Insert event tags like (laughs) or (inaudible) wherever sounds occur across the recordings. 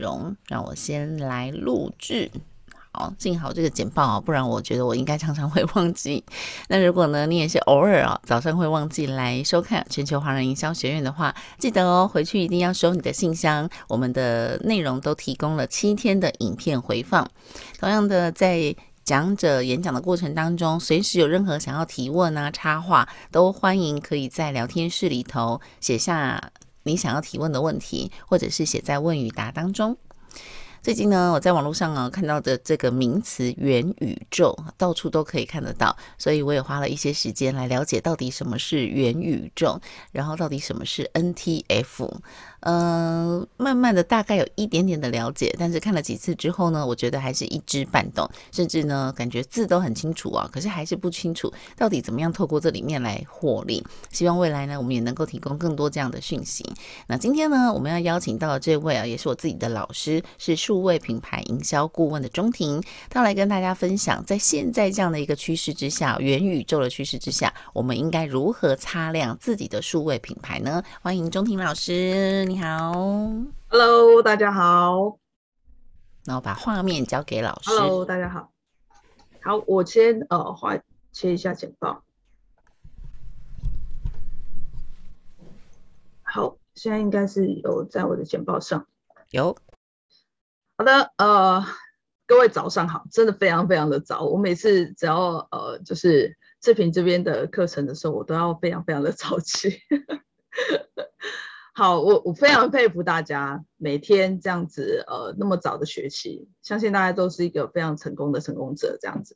容。让我先来录制。好，幸好这个简报啊，不然我觉得我应该常常会忘记。那如果呢，你也是偶尔啊，早上会忘记来收看全球华人营销学院的话，记得哦，回去一定要收你的信箱。我们的内容都提供了七天的影片回放。同样的，在讲者演讲的过程当中，随时有任何想要提问啊、插话，都欢迎可以在聊天室里头写下你想要提问的问题，或者是写在问与答当中。最近呢，我在网络上啊看到的这个名词“元宇宙”，到处都可以看得到，所以我也花了一些时间来了解到底什么是元宇宙，然后到底什么是 NTF。嗯、慢慢的大概有一点点的了解，但是看了几次之后呢，我觉得还是一知半懂，甚至呢感觉字都很清楚啊，可是还是不清楚到底怎么样透过这里面来获利。希望未来呢，我们也能够提供更多这样的讯息。那今天呢，我们要邀请到的这位啊，也是我自己的老师，是数位品牌营销顾问的钟婷，他来跟大家分享，在现在这样的一个趋势之下，元宇宙的趋势之下，我们应该如何擦亮自己的数位品牌呢？欢迎钟婷老师。你好，Hello，大家好。那我把画面交给老师。Hello，大家好。好，我先呃画切一下简报。好，现在应该是有在我的简报上。有。好的，呃，各位早上好，真的非常非常的早。我每次只要呃就是视频这边的课程的时候，我都要非常非常的早起。好，我我非常佩服大家每天这样子，呃，那么早的学习，相信大家都是一个非常成功的成功者这样子。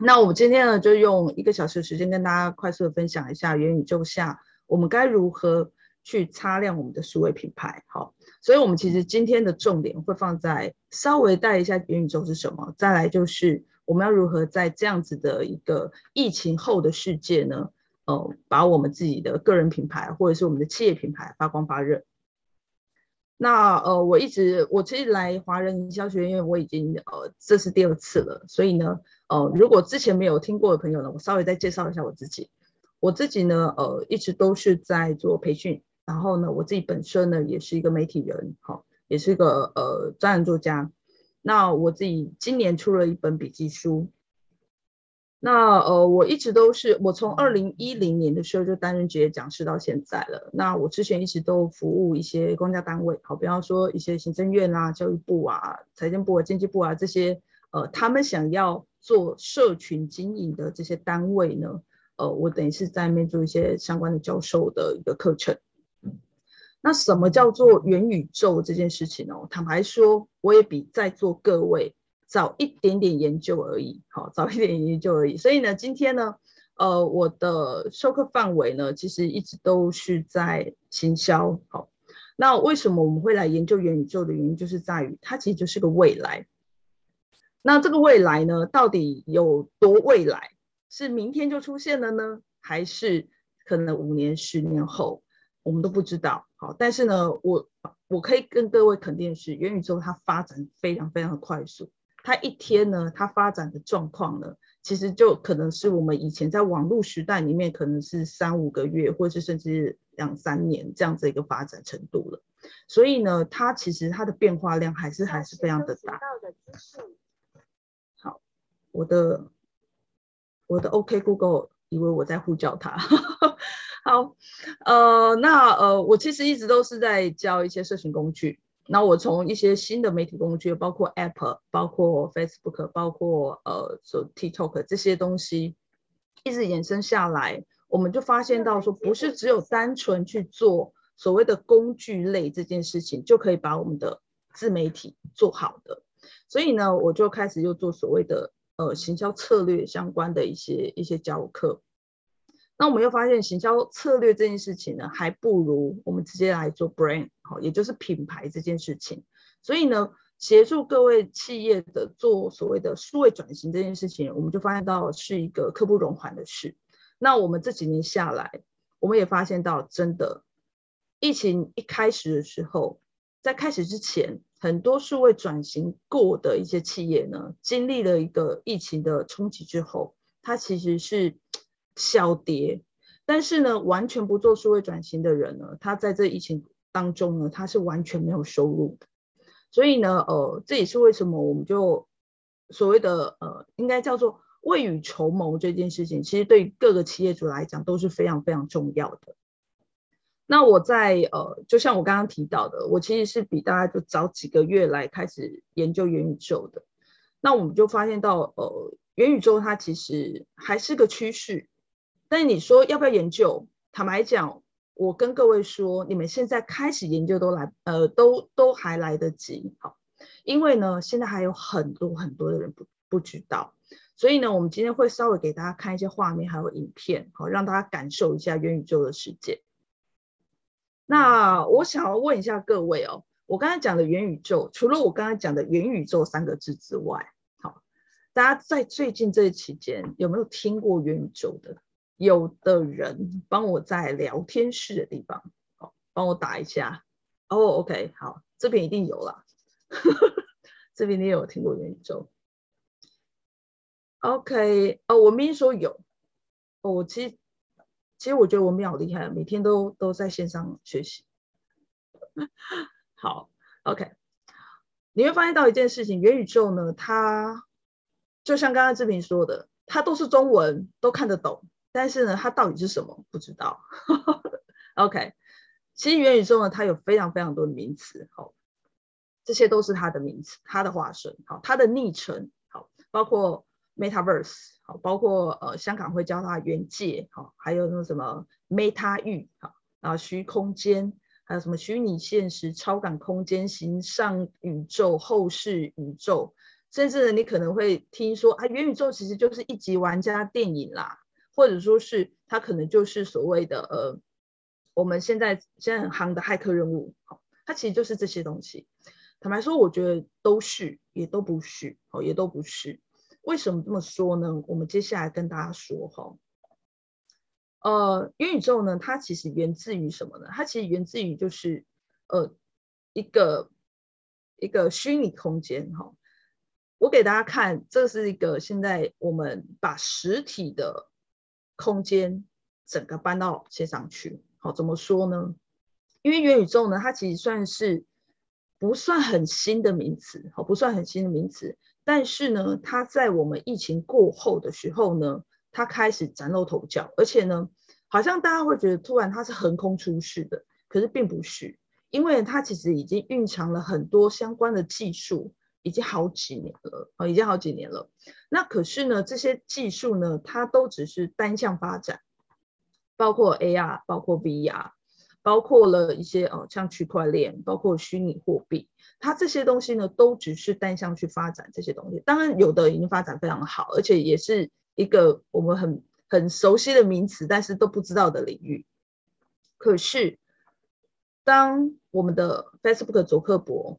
那我们今天呢，就用一个小时的时间跟大家快速的分享一下元宇宙下我们该如何去擦亮我们的数位品牌。好，所以我们其实今天的重点会放在稍微带一下元宇宙是什么，再来就是我们要如何在这样子的一个疫情后的世界呢，呃，把我们自己的个人品牌或者是我们的企业品牌发光发热。那呃，我一直我其实来华人营销学院，我已经呃这是第二次了。所以呢，呃，如果之前没有听过的朋友呢，我稍微再介绍一下我自己。我自己呢，呃，一直都是在做培训，然后呢，我自己本身呢也是一个媒体人，好，也是一个呃专栏作家。那我自己今年出了一本笔记书。那呃，我一直都是我从二零一零年的时候就担任职业讲师到现在了。那我之前一直都服务一些公家单位，好，比方说一些行政院啊、教育部啊、财政部啊、经济部啊这些，呃，他们想要做社群经营的这些单位呢，呃，我等于是在那边做一些相关的教授的一个课程。那什么叫做元宇宙这件事情呢？坦白说，我也比在座各位。早一点点研究而已，好，早一点研究而已。所以呢，今天呢，呃，我的授课范围呢，其实一直都是在行销。好，那为什么我们会来研究元宇宙的原因，就是在于它其实就是个未来。那这个未来呢，到底有多未来？是明天就出现了呢，还是可能五年、十年后，我们都不知道。好，但是呢，我我可以跟各位肯定是，元宇宙它发展非常非常的快速。它一天呢，它发展的状况呢，其实就可能是我们以前在网络时代里面，可能是三五个月，或者是甚至两三年这样子一个发展程度了。所以呢，它其实它的变化量还是还是非常的大。好，我的我的 OK Google 以为我在呼叫他。(laughs) 好，呃，那呃，我其实一直都是在教一些社群工具。那我从一些新的媒体工具，包括 App，包括 Facebook，包括呃，说 TikTok 这些东西，一直延伸下来，我们就发现到说，不是只有单纯去做所谓的工具类这件事情，就可以把我们的自媒体做好的。所以呢，我就开始又做所谓的呃行销策略相关的一些一些教课。那我们又发现，行销策略这件事情呢，还不如我们直接来做 brand，好，也就是品牌这件事情。所以呢，协助各位企业的做所谓的数位转型这件事情，我们就发现到是一个刻不容缓的事。那我们这几年下来，我们也发现到，真的，疫情一开始的时候，在开始之前，很多数位转型过的一些企业呢，经历了一个疫情的冲击之后，它其实是。小跌，但是呢，完全不做数位转型的人呢，他在这疫情当中呢，他是完全没有收入的。所以呢，呃，这也是为什么我们就所谓的呃，应该叫做未雨绸缪这件事情，其实对各个企业主来讲都是非常非常重要的。那我在呃，就像我刚刚提到的，我其实是比大家就早几个月来开始研究元宇宙的。那我们就发现到，呃，元宇宙它其实还是个趋势。但你说要不要研究？坦白讲，我跟各位说，你们现在开始研究都来，呃，都都还来得及，好，因为呢，现在还有很多很多的人不不知道，所以呢，我们今天会稍微给大家看一些画面还有影片，好，让大家感受一下元宇宙的世界。那我想要问一下各位哦，我刚才讲的元宇宙，除了我刚才讲的元宇宙三个字之外，好，大家在最近这期间有没有听过元宇宙的？有的人帮我在聊天室的地方，好，帮我打一下。哦，OK，好，这边一定有了，(laughs) 这边你有听过元宇宙？OK，哦，我明明说有，哦，我其实其实我觉得我们好厉害，每天都都在线上学习。(laughs) 好，OK，你会发现到一件事情，元宇宙呢，它就像刚刚志平说的，它都是中文，都看得懂。但是呢，它到底是什么？不知道。OK，其实元宇宙呢，它有非常非常多的名词，好，这些都是它的名词，它的化身，好，它的昵称，好，包括 Metaverse，好，包括呃香港会叫它元界，好，还有那什么 Meta 域，好，然后虚空间，还有什么虚拟现实、超感空间、形上宇宙、后世宇宙，甚至呢，你可能会听说啊，元宇宙其实就是一级玩家电影啦。或者说是它可能就是所谓的呃，我们现在现在很夯的骇客任务，好，它其实就是这些东西。坦白说，我觉得都是，也都不是，好，也都不是。为什么这么说呢？我们接下来跟大家说哈，呃，元宇宙呢，它其实源自于什么呢？它其实源自于就是呃一个一个虚拟空间哈。我给大家看，这是一个现在我们把实体的。空间整个搬到线上去，好，怎么说呢？因为元宇宙呢，它其实算是不算很新的名词，好，不算很新的名词。但是呢，它在我们疫情过后的时候呢，它开始崭露头角，而且呢，好像大家会觉得突然它是横空出世的，可是并不是，因为它其实已经蕴藏了很多相关的技术。已经好几年了啊，已经好几年了。那可是呢，这些技术呢，它都只是单向发展，包括 AR，包括 VR，包括了一些哦，像区块链，包括虚拟货币，它这些东西呢，都只是单向去发展这些东西。当然，有的已经发展非常好，而且也是一个我们很很熟悉的名词，但是都不知道的领域。可是，当我们的 Facebook 祖克伯。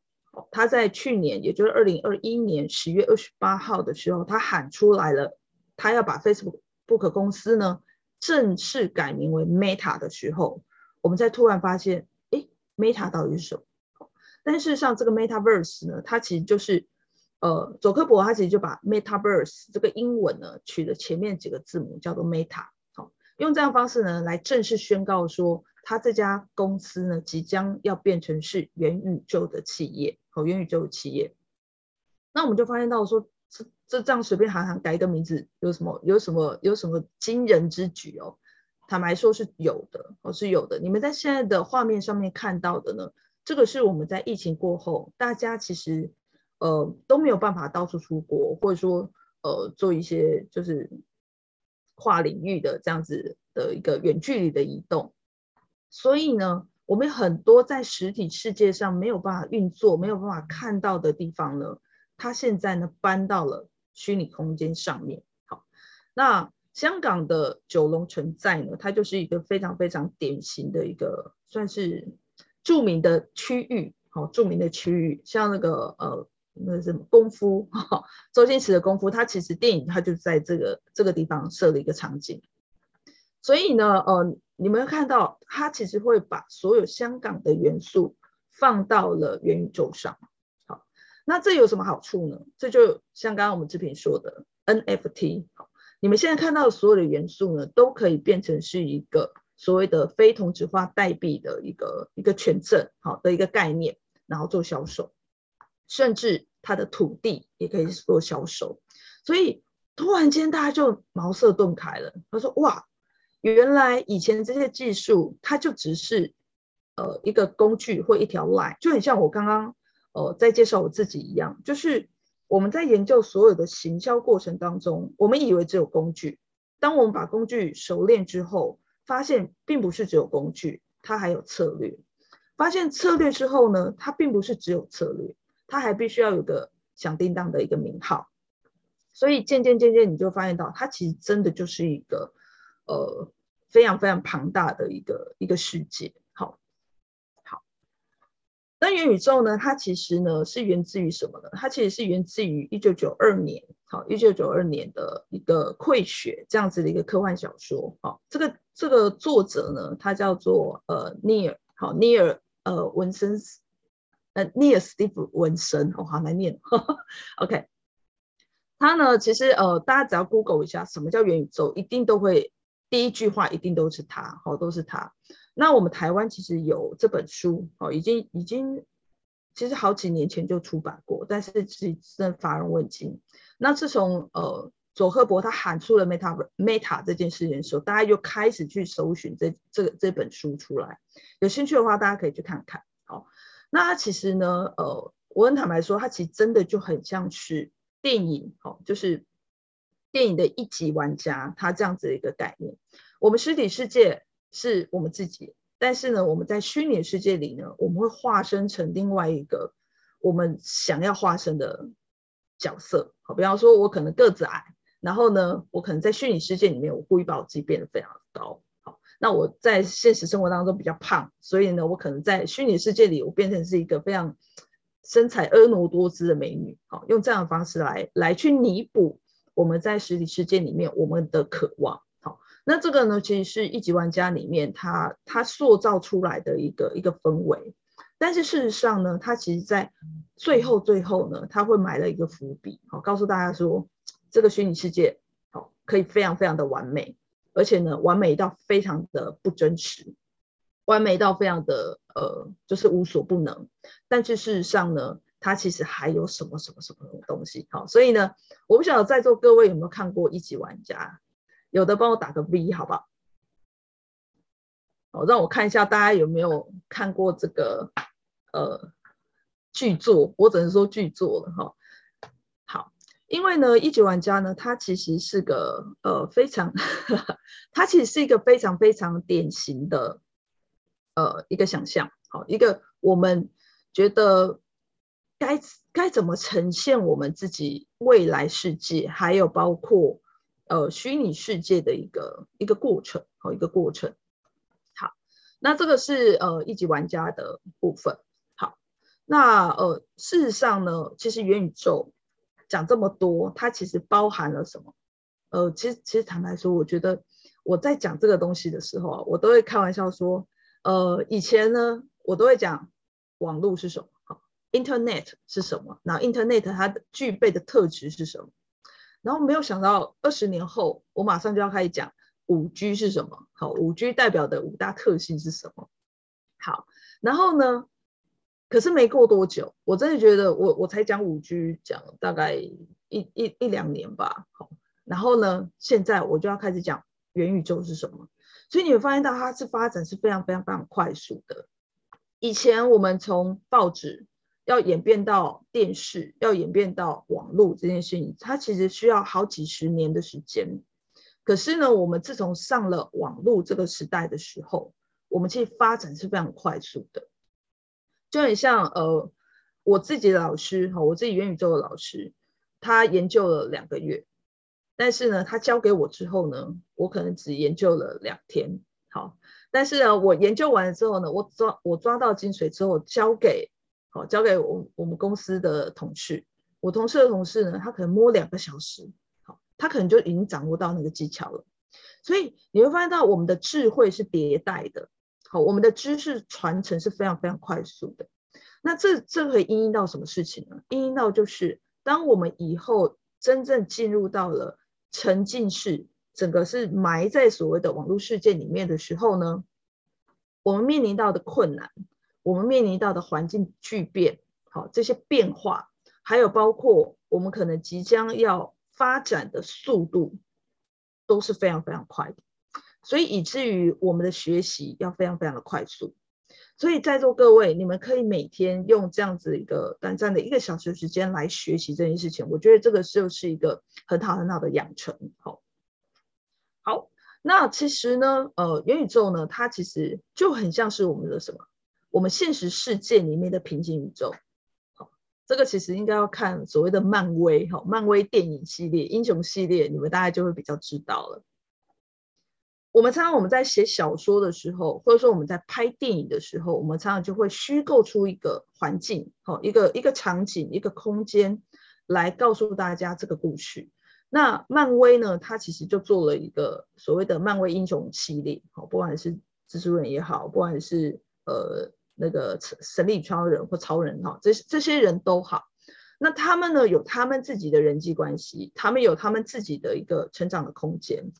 他在去年，也就是二零二一年十月二十八号的时候，他喊出来了，他要把 Facebook 公司呢正式改名为 Meta 的时候，我们才突然发现，哎，Meta 到底是什么？但事实上，这个 Metaverse 呢，它其实就是，呃，佐克伯他其实就把 Metaverse 这个英文呢取了前面几个字母叫做 Meta，好，用这样方式呢来正式宣告说。他这家公司呢，即将要变成是元宇宙的企业，好，元宇宙企业。那我们就发现到说，这这这样随便喊喊改一个名字，有什么有什么有什么惊人之举哦？坦白说是有的，哦是有的。你们在现在的画面上面看到的呢，这个是我们在疫情过后，大家其实呃都没有办法到处出国，或者说呃做一些就是跨领域的这样子的一个远距离的移动。所以呢，我们很多在实体世界上没有办法运作、没有办法看到的地方呢，它现在呢搬到了虚拟空间上面。好，那香港的九龙城寨呢，它就是一个非常非常典型的一个算是著名的区域。好，著名的区域，像那个呃，那什么功夫，周星驰的功夫，它其实电影它就在这个这个地方设了一个场景。所以呢，呃。你们看到，它其实会把所有香港的元素放到了元宇宙上。好，那这有什么好处呢？这就像刚刚我们志平说的 NFT。好，你们现在看到的所有的元素呢，都可以变成是一个所谓的非同质化代币的一个一个权证，好的一个概念，然后做销售。甚至他的土地也可以做销售。所以突然间大家就茅塞顿开了，他说：“哇，原来以前这些技术，它就只是呃一个工具或一条 line，就很像我刚刚呃在介绍我自己一样，就是我们在研究所有的行销过程当中，我们以为只有工具，当我们把工具熟练之后，发现并不是只有工具，它还有策略。发现策略之后呢，它并不是只有策略，它还必须要有个响叮当的一个名号。”所以渐渐渐渐，你就发现到它其实真的就是一个呃非常非常庞大的一个一个世界。好，好，那元宇宙呢？它其实呢是源自于什么呢？它其实是源自于一九九二年，好，一九九二年的一个溃血这样子的一个科幻小说。好，这个这个作者呢，他叫做呃尼尔，好，尼尔呃文森斯，呃尼尔斯蒂夫文森，哦，好难念，(laughs) OK。他呢，其实呃，大家只要 Google 一下什么叫元宇宙，一定都会第一句话一定都是他，好，都是他。那我们台湾其实有这本书，哦，已经已经其实好几年前就出版过，但是其实真的乏人问津。那自从呃佐赫伯他喊出了 Meta Meta 这件事情的时候，大家又开始去搜寻这这这本书出来。有兴趣的话，大家可以去看看。好，那其实呢，呃，我很坦白说，他其实真的就很像是。电影，好，就是电影的一级玩家，他这样子的一个概念。我们实体世界是我们自己，但是呢，我们在虚拟世界里呢，我们会化身成另外一个我们想要化身的角色。好，比方说，我可能个子矮，然后呢，我可能在虚拟世界里面，我故意把我自己变得非常高。好，那我在现实生活当中比较胖，所以呢，我可能在虚拟世界里，我变成是一个非常。身材婀娜多姿的美女，好，用这样的方式来来去弥补我们在实体世界里面我们的渴望，好，那这个呢，其实是一级玩家里面他他塑造出来的一个一个氛围，但是事实上呢，他其实在最后最后呢，他会埋了一个伏笔，好，告诉大家说这个虚拟世界好可以非常非常的完美，而且呢，完美到非常的不真实。完美到非常的呃，就是无所不能，但是事实上呢，它其实还有什么什么什么东西。好，所以呢，我不晓得在座各位有没有看过一级玩家，有的帮我打个 V 好不好？好，让我看一下大家有没有看过这个呃剧作，我只能说剧作了哈。好，因为呢，一级玩家呢，它其实是个呃非常，(laughs) 它其实是一个非常非常典型的。呃，一个想象，好，一个我们觉得该该怎么呈现我们自己未来世界，还有包括呃虚拟世界的一个一个过程，好，一个过程。好，那这个是呃一级玩家的部分。好，那呃事实上呢，其实元宇宙讲这么多，它其实包含了什么？呃，其实其实坦白说，我觉得我在讲这个东西的时候啊，我都会开玩笑说。呃，以前呢，我都会讲网络是什么，，Internet 是什么，那 Internet 它的具备的特质是什么，然后没有想到二十年后，我马上就要开始讲五 G 是什么，好，五 G 代表的五大特性是什么，好，然后呢，可是没过多久，我真的觉得我我才讲五 G 讲大概一一一两年吧，好，然后呢，现在我就要开始讲元宇宙是什么。所以你会发现到它是发展是非常非常非常快速的。以前我们从报纸要演变到电视，要演变到网络这件事情，它其实需要好几十年的时间。可是呢，我们自从上了网络这个时代的时候，我们其实发展是非常快速的。就很像呃，我自己的老师哈，我自己元宇宙的老师，他研究了两个月。但是呢，他交给我之后呢，我可能只研究了两天。好，但是呢，我研究完了之后呢，我抓我抓到精髓之后，交给好交给我我们公司的同事。我同事的同事呢，他可能摸两个小时，好，他可能就已经掌握到那个技巧了。所以你会发现到我们的智慧是迭代的，好，我们的知识传承是非常非常快速的。那这这可以因应到什么事情呢？因应到就是当我们以后真正进入到了。沉浸式，整个是埋在所谓的网络世界里面的时候呢，我们面临到的困难，我们面临到的环境巨变，好，这些变化，还有包括我们可能即将要发展的速度，都是非常非常快的，所以以至于我们的学习要非常非常的快速。所以在座各位，你们可以每天用这样子一个短暂的一个小时时间来学习这件事情，我觉得这个就是一个很好很好的养成。好，好，那其实呢，呃，元宇宙呢，它其实就很像是我们的什么？我们现实世界里面的平行宇宙。好，这个其实应该要看所谓的漫威，哈，漫威电影系列、英雄系列，你们大概就会比较知道了。我们常常我们在写小说的时候，或者说我们在拍电影的时候，我们常常就会虚构出一个环境，好，一个一个场景，一个空间，来告诉大家这个故事。那漫威呢，它其实就做了一个所谓的漫威英雄系列，好，不管是蜘蛛人也好，不管是呃那个神力超人或超人哈，这这些人都好，那他们呢有他们自己的人际关系，他们有他们自己的一个成长的空间。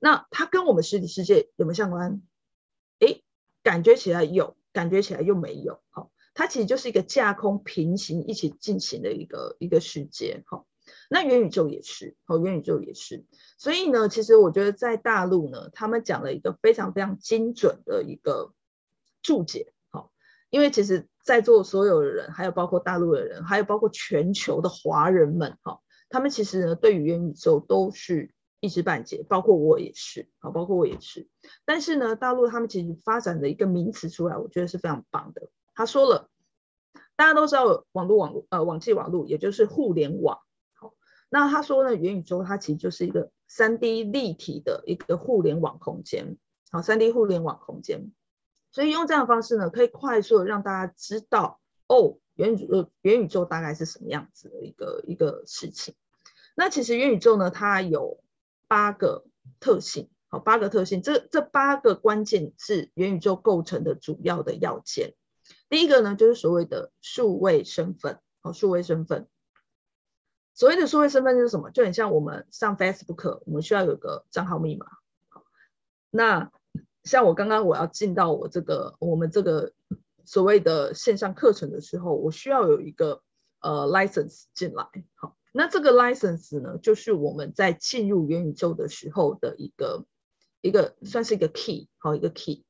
那它跟我们实体世界有没有相关？诶，感觉起来有，感觉起来又没有。好，它其实就是一个架空平行一起进行的一个一个世界。好，那元宇宙也是，好，元宇宙也是。所以呢，其实我觉得在大陆呢，他们讲了一个非常非常精准的一个注解。好，因为其实在座所有的人，还有包括大陆的人，还有包括全球的华人们，哈，他们其实呢，对于元宇宙都是。一知半解，包括我也是，好，包括我也是。但是呢，大陆他们其实发展的一个名词出来，我觉得是非常棒的。他说了，大家都知道网络网络呃网际网络，也就是互联网。好，那他说呢，元宇宙它其实就是一个三 D 立体的一个互联网空间。好，三 D 互联网空间。所以用这样的方式呢，可以快速的让大家知道哦，元宇宙元宇宙大概是什么样子的一个一个事情。那其实元宇宙呢，它有。八个特性，好，八个特性，这这八个关键是元宇宙构成的主要的要件。第一个呢，就是所谓的数位身份，好，数位身份。所谓的数位身份是什么？就很像我们上 Facebook，我们需要有个账号密码。好，那像我刚刚我要进到我这个我们这个所谓的线上课程的时候，我需要有一个呃 license 进来，好。那这个 license 呢，就是我们在进入元宇宙的时候的一个一个算是一个 key，好，一个 key。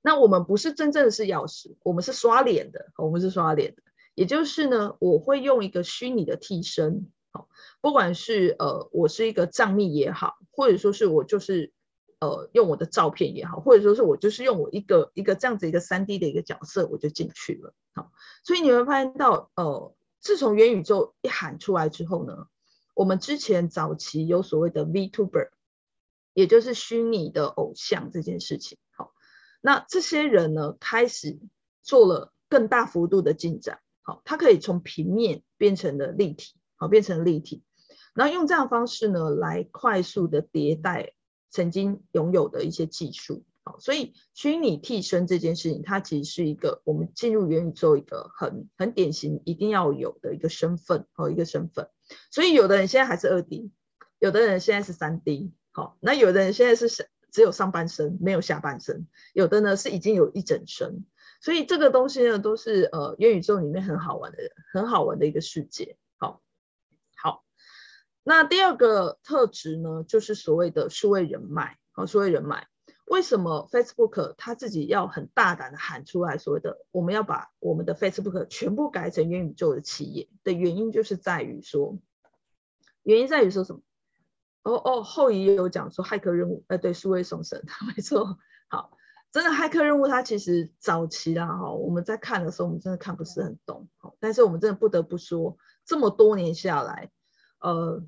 那我们不是真正的是钥匙，我们是刷脸的，我们是刷脸的。也就是呢，我会用一个虚拟的替身，好，不管是呃我是一个账密也好，或者说是我就是呃用我的照片也好，或者说是我就是用我一个一个这样子一个三 D 的一个角色，我就进去了，好。所以你会发现到呃。自从元宇宙一喊出来之后呢，我们之前早期有所谓的 VTuber，也就是虚拟的偶像这件事情。好，那这些人呢，开始做了更大幅度的进展。好，它可以从平面变成了立体，好，变成立体，然后用这样的方式呢，来快速的迭代曾经拥有的一些技术。好，所以虚拟替身这件事情，它其实是一个我们进入元宇宙一个很很典型一定要有的一个身份，和，一个身份。所以有的人现在还是二 D，有的人现在是三 D，好，那有的人现在是只有上半身没有下半身，有的呢是已经有一整身。所以这个东西呢，都是呃元宇宙里面很好玩的很好玩的一个世界。那第二个特质呢，就是所谓的数位人脉，好，数位人脉。为什么 Facebook 他自己要很大胆的喊出来所谓的我们要把我们的 Facebook 全部改成元宇宙的企业的原因，就是在于说，原因在于说什么？哦哦，后移也有讲说骇客任务，哎，对，数位送审，(laughs) 没错。好，真的骇客任务，它其实早期啦哈，我们在看的时候，我们真的看不是很懂。但是我们真的不得不说，这么多年下来，呃，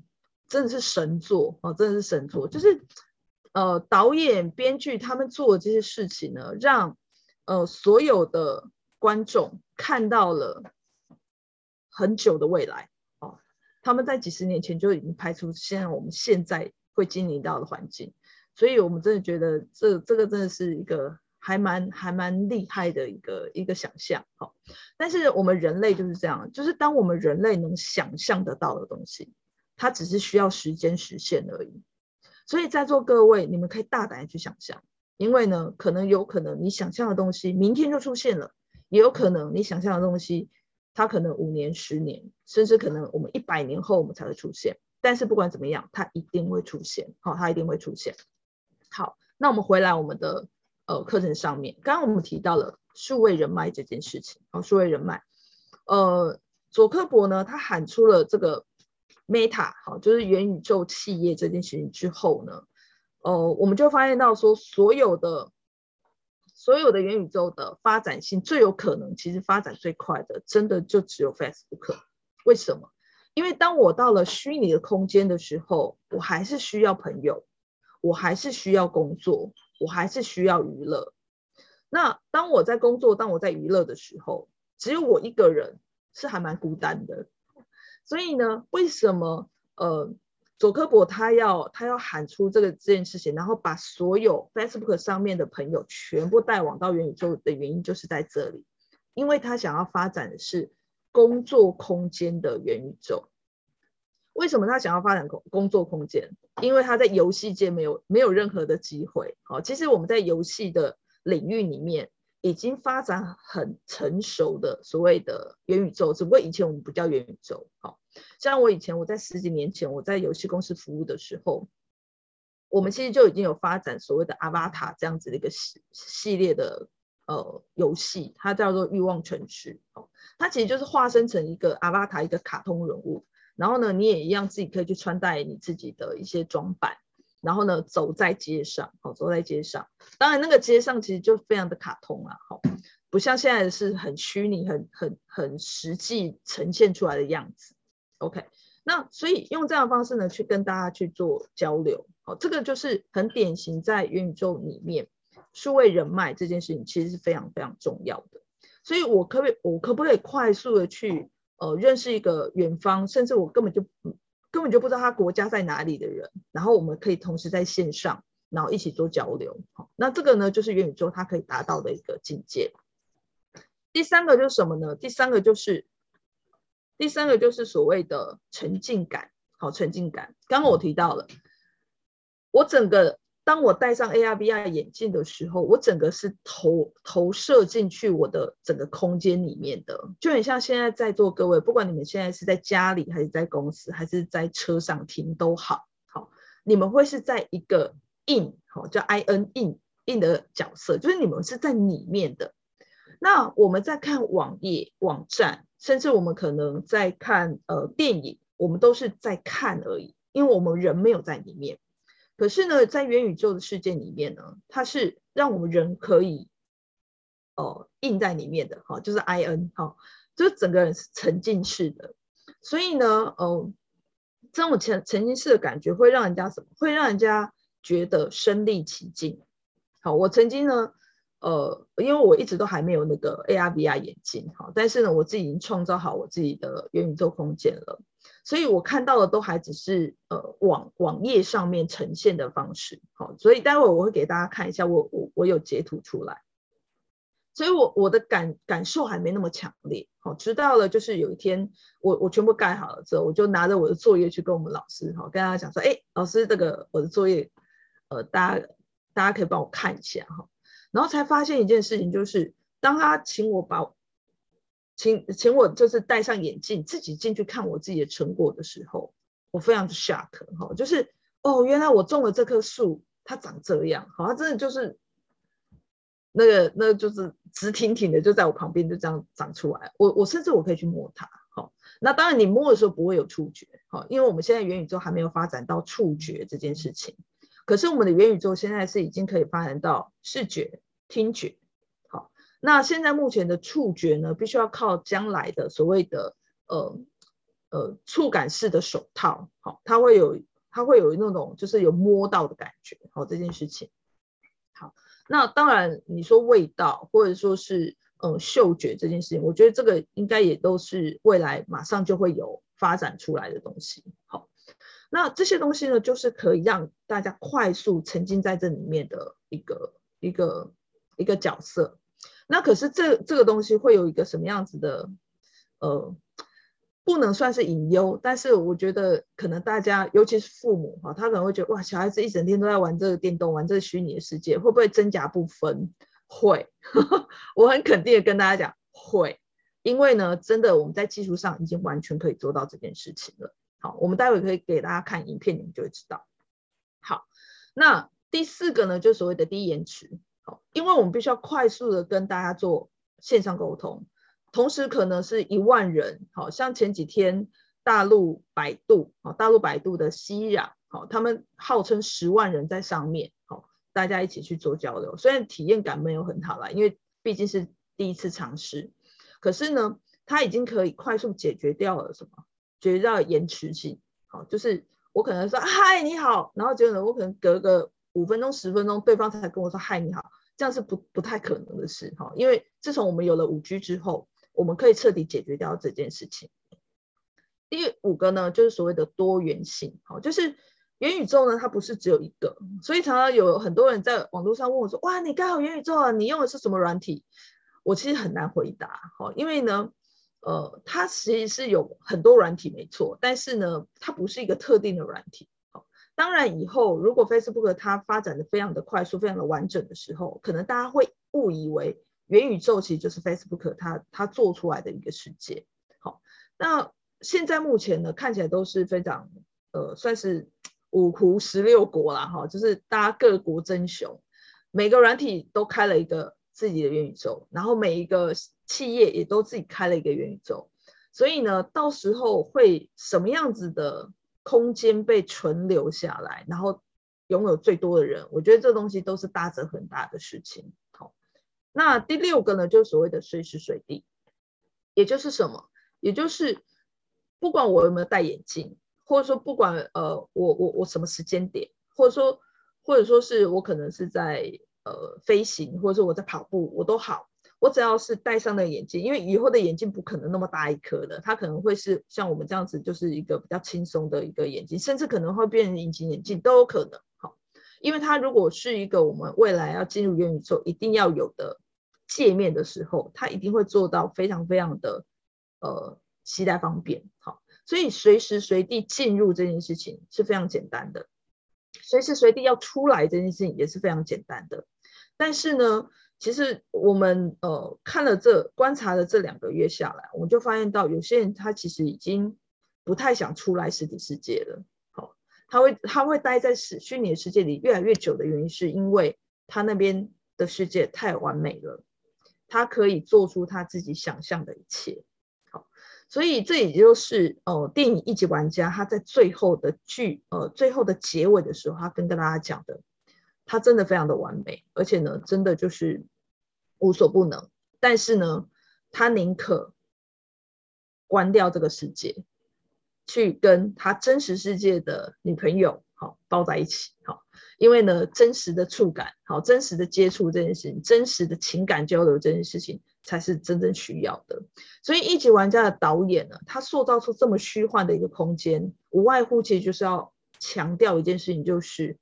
真的是神作哦，真的是神作，就是。呃，导演、编剧他们做的这些事情呢，让呃所有的观众看到了很久的未来哦。他们在几十年前就已经拍出现在我们现在会经历到的环境，所以我们真的觉得这这个真的是一个还蛮还蛮厉害的一个一个想象。好，但是我们人类就是这样，就是当我们人类能想象得到的东西，它只是需要时间实现而已。所以在座各位，你们可以大胆去想象，因为呢，可能有可能你想象的东西明天就出现了，也有可能你想象的东西，它可能五年、十年，甚至可能我们一百年后我们才会出现。但是不管怎么样，它一定会出现，好，它一定会出现。好，那我们回来我们的呃课程上面，刚刚我们提到了数位人脉这件事情，好，数位人脉，呃，佐克伯呢，他喊出了这个 Meta，好，就是元宇宙企业这件事情之后呢，呃，我们就发现到说所有的。所有的元宇宙的发展性最有可能，其实发展最快的，真的就只有 Facebook。为什么？因为当我到了虚拟的空间的时候，我还是需要朋友，我还是需要工作，我还是需要娱乐。那当我在工作，当我在娱乐的时候，只有我一个人，是还蛮孤单的。所以呢，为什么？呃。佐科伯他要他要喊出这个这件事情，然后把所有 Facebook 上面的朋友全部带往到元宇宙的原因就是在这里，因为他想要发展的是工作空间的元宇宙。为什么他想要发展工工作空间？因为他在游戏界没有没有任何的机会。好，其实我们在游戏的领域里面。已经发展很成熟的所谓的元宇宙，只不过以前我们不叫元宇宙。好，像我以前我在十几年前我在游戏公司服务的时候，我们其实就已经有发展所谓的 Avatar 这样子的一个系系列的呃游戏，它叫做欲望城市。哦，它其实就是化身成一个 Avatar 一个卡通人物，然后呢，你也一样自己可以去穿戴你自己的一些装扮。然后呢，走在街上，好，走在街上。当然，那个街上其实就非常的卡通啊，好，不像现在是很虚拟、很很很实际呈现出来的样子。OK，那所以用这样的方式呢，去跟大家去做交流，好，这个就是很典型在元宇宙里面数位人脉这件事情，其实是非常非常重要的。所以我可不可以，我可不可以快速的去呃认识一个远方，甚至我根本就根本就不知道他国家在哪里的人，然后我们可以同时在线上，然后一起做交流。好，那这个呢，就是元宇宙它可以达到的一个境界。第三个就是什么呢？第三个就是，第三个就是所谓的沉浸感。好，沉浸感。刚刚我提到了，我整个。当我戴上 AR VR 眼镜的时候，我整个是投投射进去我的整个空间里面的，就很像现在在座各位，不管你们现在是在家里还是在公司还是在车上听都好，好，你们会是在一个 in 好叫 in in in 的角色，就是你们是在里面的。那我们在看网页网站，甚至我们可能在看呃电影，我们都是在看而已，因为我们人没有在里面。可是呢，在元宇宙的世界里面呢，它是让我们人可以哦印在里面的，哈，就是 I N 哈，就是整个人是沉浸式的。所以呢，哦，这种沉沉浸式的感觉会让人家什么？会让人家觉得身临其境。好，我曾经呢，呃，因为我一直都还没有那个 A R V R 眼镜，哈，但是呢，我自己已经创造好我自己的元宇宙空间了。所以我看到的都还只是呃网网页上面呈现的方式，好，所以待会我会给大家看一下，我我我有截图出来，所以我我的感感受还没那么强烈，好，直到了就是有一天我我全部盖好了之后，我就拿着我的作业去跟我们老师，好，跟大家讲说，哎，老师这个我的作业，呃，大家大家可以帮我看一下哈，然后才发现一件事情，就是当他请我把。请请我就是戴上眼镜，自己进去看我自己的成果的时候，我非常的 shock 哈，就是哦，原来我种了这棵树，它长这样，好，它真的就是那个那个就是直挺挺的，就在我旁边就这样长出来。我我甚至我可以去摸它，好，那当然你摸的时候不会有触觉，好，因为我们现在元宇宙还没有发展到触觉这件事情，可是我们的元宇宙现在是已经可以发展到视觉、听觉。好那现在目前的触觉呢，必须要靠将来的所谓的呃呃触感式的手套，好，它会有它会有那种就是有摸到的感觉，好，这件事情。好，那当然你说味道或者说是嗯嗅觉这件事情，我觉得这个应该也都是未来马上就会有发展出来的东西。好，那这些东西呢，就是可以让大家快速沉浸在这里面的一个一个一个角色。那可是这这个东西会有一个什么样子的，呃，不能算是隐忧，但是我觉得可能大家，尤其是父母哈，他可能会觉得哇，小孩子一整天都在玩这个电动，玩这个虚拟的世界，会不会真假不分？会，(laughs) 我很肯定的跟大家讲，会，因为呢，真的我们在技术上已经完全可以做到这件事情了。好，我们待会可以给大家看影片，你们就会知道。好，那第四个呢，就是所谓的低延迟。好，因为我们必须要快速的跟大家做线上沟通，同时可能是一万人，好像前几天大陆百度，好，大陆百度的熙壤，好，他们号称十万人在上面，好，大家一起去做交流，虽然体验感没有很好啦，因为毕竟是第一次尝试，可是呢，它已经可以快速解决掉了什么？解决掉延迟性，好，就是我可能说嗨你好，然后结果呢，我可能隔个五分钟十分钟，对方才跟我说嗨你好，这样是不不太可能的事哈，因为自从我们有了五 G 之后，我们可以彻底解决掉这件事情。第五个呢，就是所谓的多元性，好，就是元宇宙呢，它不是只有一个，所以常常有很多人在网络上问我说，哇，你刚好元宇宙啊，你用的是什么软体？我其实很难回答，好，因为呢。呃，它其实是有很多软体没错，但是呢，它不是一个特定的软体。好，当然以后如果 Facebook 它发展的非常的快速、非常的完整的时候，可能大家会误以为元宇宙其实就是 Facebook 它它做出来的一个世界。好，那现在目前呢，看起来都是非常呃，算是五湖十六国啦，哈，就是大家各国争雄，每个软体都开了一个自己的元宇宙，然后每一个。企业也都自己开了一个元宇宙，所以呢，到时候会什么样子的空间被存留下来，然后拥有最多的人，我觉得这东西都是大着很大的事情。好，那第六个呢，就是所谓的随时随地，也就是什么？也就是不管我有没有戴眼镜，或者说不管呃我我我什么时间点，或者说或者说是我可能是在呃飞行，或者说我在跑步，我都好。我只要是戴上的眼镜，因为以后的眼镜不可能那么大一颗的，它可能会是像我们这样子，就是一个比较轻松的一个眼镜，甚至可能会变成隐形眼镜都有可能。好，因为它如果是一个我们未来要进入元宇宙一定要有的界面的时候，它一定会做到非常非常的呃携带方便。好，所以随时随地进入这件事情是非常简单的，随时随地要出来这件事情也是非常简单的，但是呢。其实我们呃看了这观察了这两个月下来，我们就发现到有些人他其实已经不太想出来实体世界了。好，他会他会待在虚虚拟的世界里越来越久的原因，是因为他那边的世界太完美了，他可以做出他自己想象的一切。好，所以这也就是呃电影《一级玩家》他在最后的剧呃最后的结尾的时候，他跟跟大家讲的。它真的非常的完美，而且呢，真的就是无所不能。但是呢，他宁可关掉这个世界，去跟他真实世界的女朋友好抱在一起好，因为呢，真实的触感好，真实的接触这件事情，真实的情感交流这件事情，才是真正需要的。所以，一级玩家的导演呢，他塑造出这么虚幻的一个空间，无外乎其实就是要强调一件事情，就是。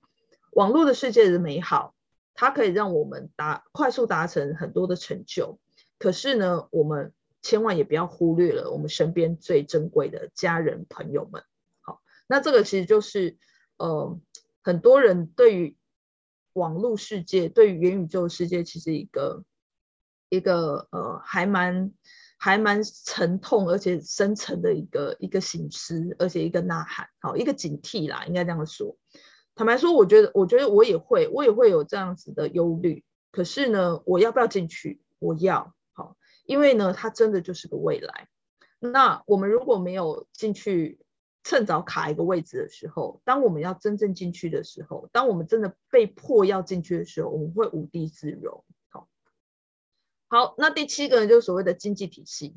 网络的世界的美好，它可以让我们达快速达成很多的成就。可是呢，我们千万也不要忽略了我们身边最珍贵的家人朋友们。好，那这个其实就是呃，很多人对于网络世界、对于元宇宙世界，其实一个一个呃，还蛮还蛮沉痛而且深沉的一个一个醒思，而且一个呐喊，好，一个警惕啦，应该这样说。坦白说，我觉得，我觉得我也会，我也会有这样子的忧虑。可是呢，我要不要进去？我要，好，因为呢，它真的就是个未来。那我们如果没有进去，趁早卡一个位置的时候，当我们要真正进去的时候，当我们真的被迫要进去的时候，我们会无地自容。好，好，那第七个呢，就是所谓的经济体系。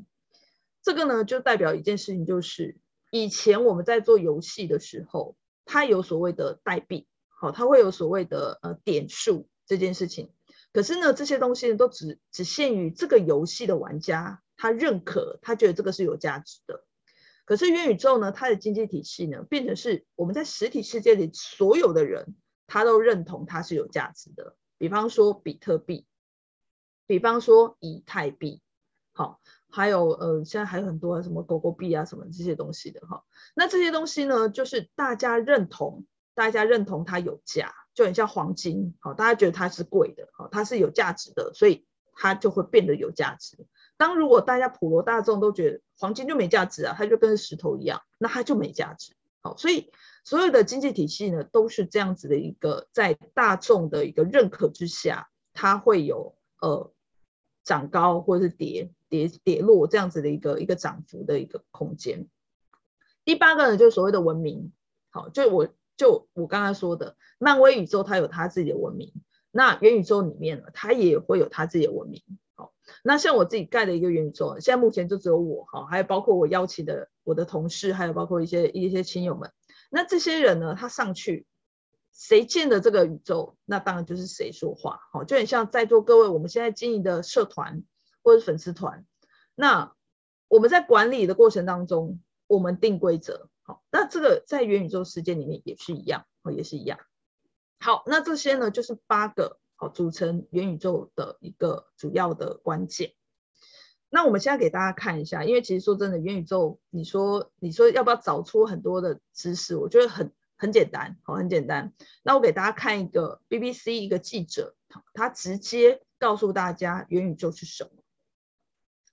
这个呢，就代表一件事情，就是以前我们在做游戏的时候。它有所谓的代币，好，它会有所谓的呃点数这件事情。可是呢，这些东西呢都只只限于这个游戏的玩家，他认可，他觉得这个是有价值的。可是元宇宙呢，它的经济体系呢，变成是我们在实体世界里所有的人，他都认同它是有价值的。比方说比特币，比方说以太币，好。还有呃，现在还有很多什么狗狗币啊，什么这些东西的哈。那这些东西呢，就是大家认同，大家认同它有价，就很像黄金，好，大家觉得它是贵的，好，它是有价值的，所以它就会变得有价值。当如果大家普罗大众都觉得黄金就没价值啊，它就跟石头一样，那它就没价值。好，所以所有的经济体系呢，都是这样子的一个在大众的一个认可之下，它会有呃涨高或者是跌跌跌落这样子的一个一个涨幅的一个空间。第八个呢，就是所谓的文明。好，就我就我刚刚说的，漫威宇宙它有它自己的文明，那元宇宙里面呢，它也会有它自己的文明。好，那像我自己盖的一个元宇宙，现在目前就只有我哈，还有包括我邀请的我的同事，还有包括一些一些亲友们。那这些人呢，他上去，谁建的这个宇宙，那当然就是谁说话。好，就很像在座各位我们现在经营的社团或者粉丝团，那我们在管理的过程当中，我们定规则。好，那这个在元宇宙世界里面也是一样，哦，也是一样。好，那这些呢，就是八个。好，组成元宇宙的一个主要的关键。那我们现在给大家看一下，因为其实说真的，元宇宙，你说你说要不要找出很多的知识？我觉得很很简单，好，很简单。那我给大家看一个 BBC 一个记者，他直接告诉大家元宇宙是什么。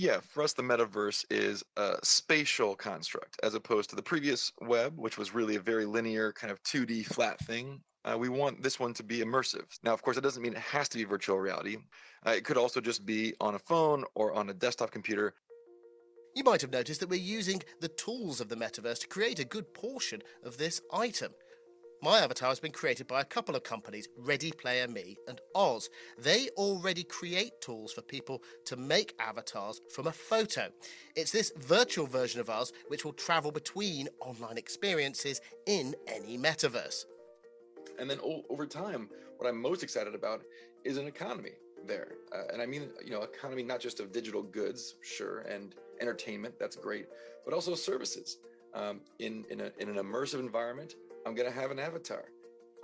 Yeah, for us, the metaverse is a spatial construct as opposed to the previous web, which was really a very linear kind of 2D flat thing. Uh, we want this one to be immersive. Now, of course, that doesn't mean it has to be virtual reality. Uh, it could also just be on a phone or on a desktop computer. You might have noticed that we're using the tools of the metaverse to create a good portion of this item. My avatar has been created by a couple of companies, Ready Player Me and Oz. They already create tools for people to make avatars from a photo. It's this virtual version of us which will travel between online experiences in any metaverse. And then over time, what I'm most excited about is an economy there. Uh, and I mean, you know, economy not just of digital goods, sure, and entertainment, that's great, but also services. Um, in, in, a, in an immersive environment, I'm going to have an avatar.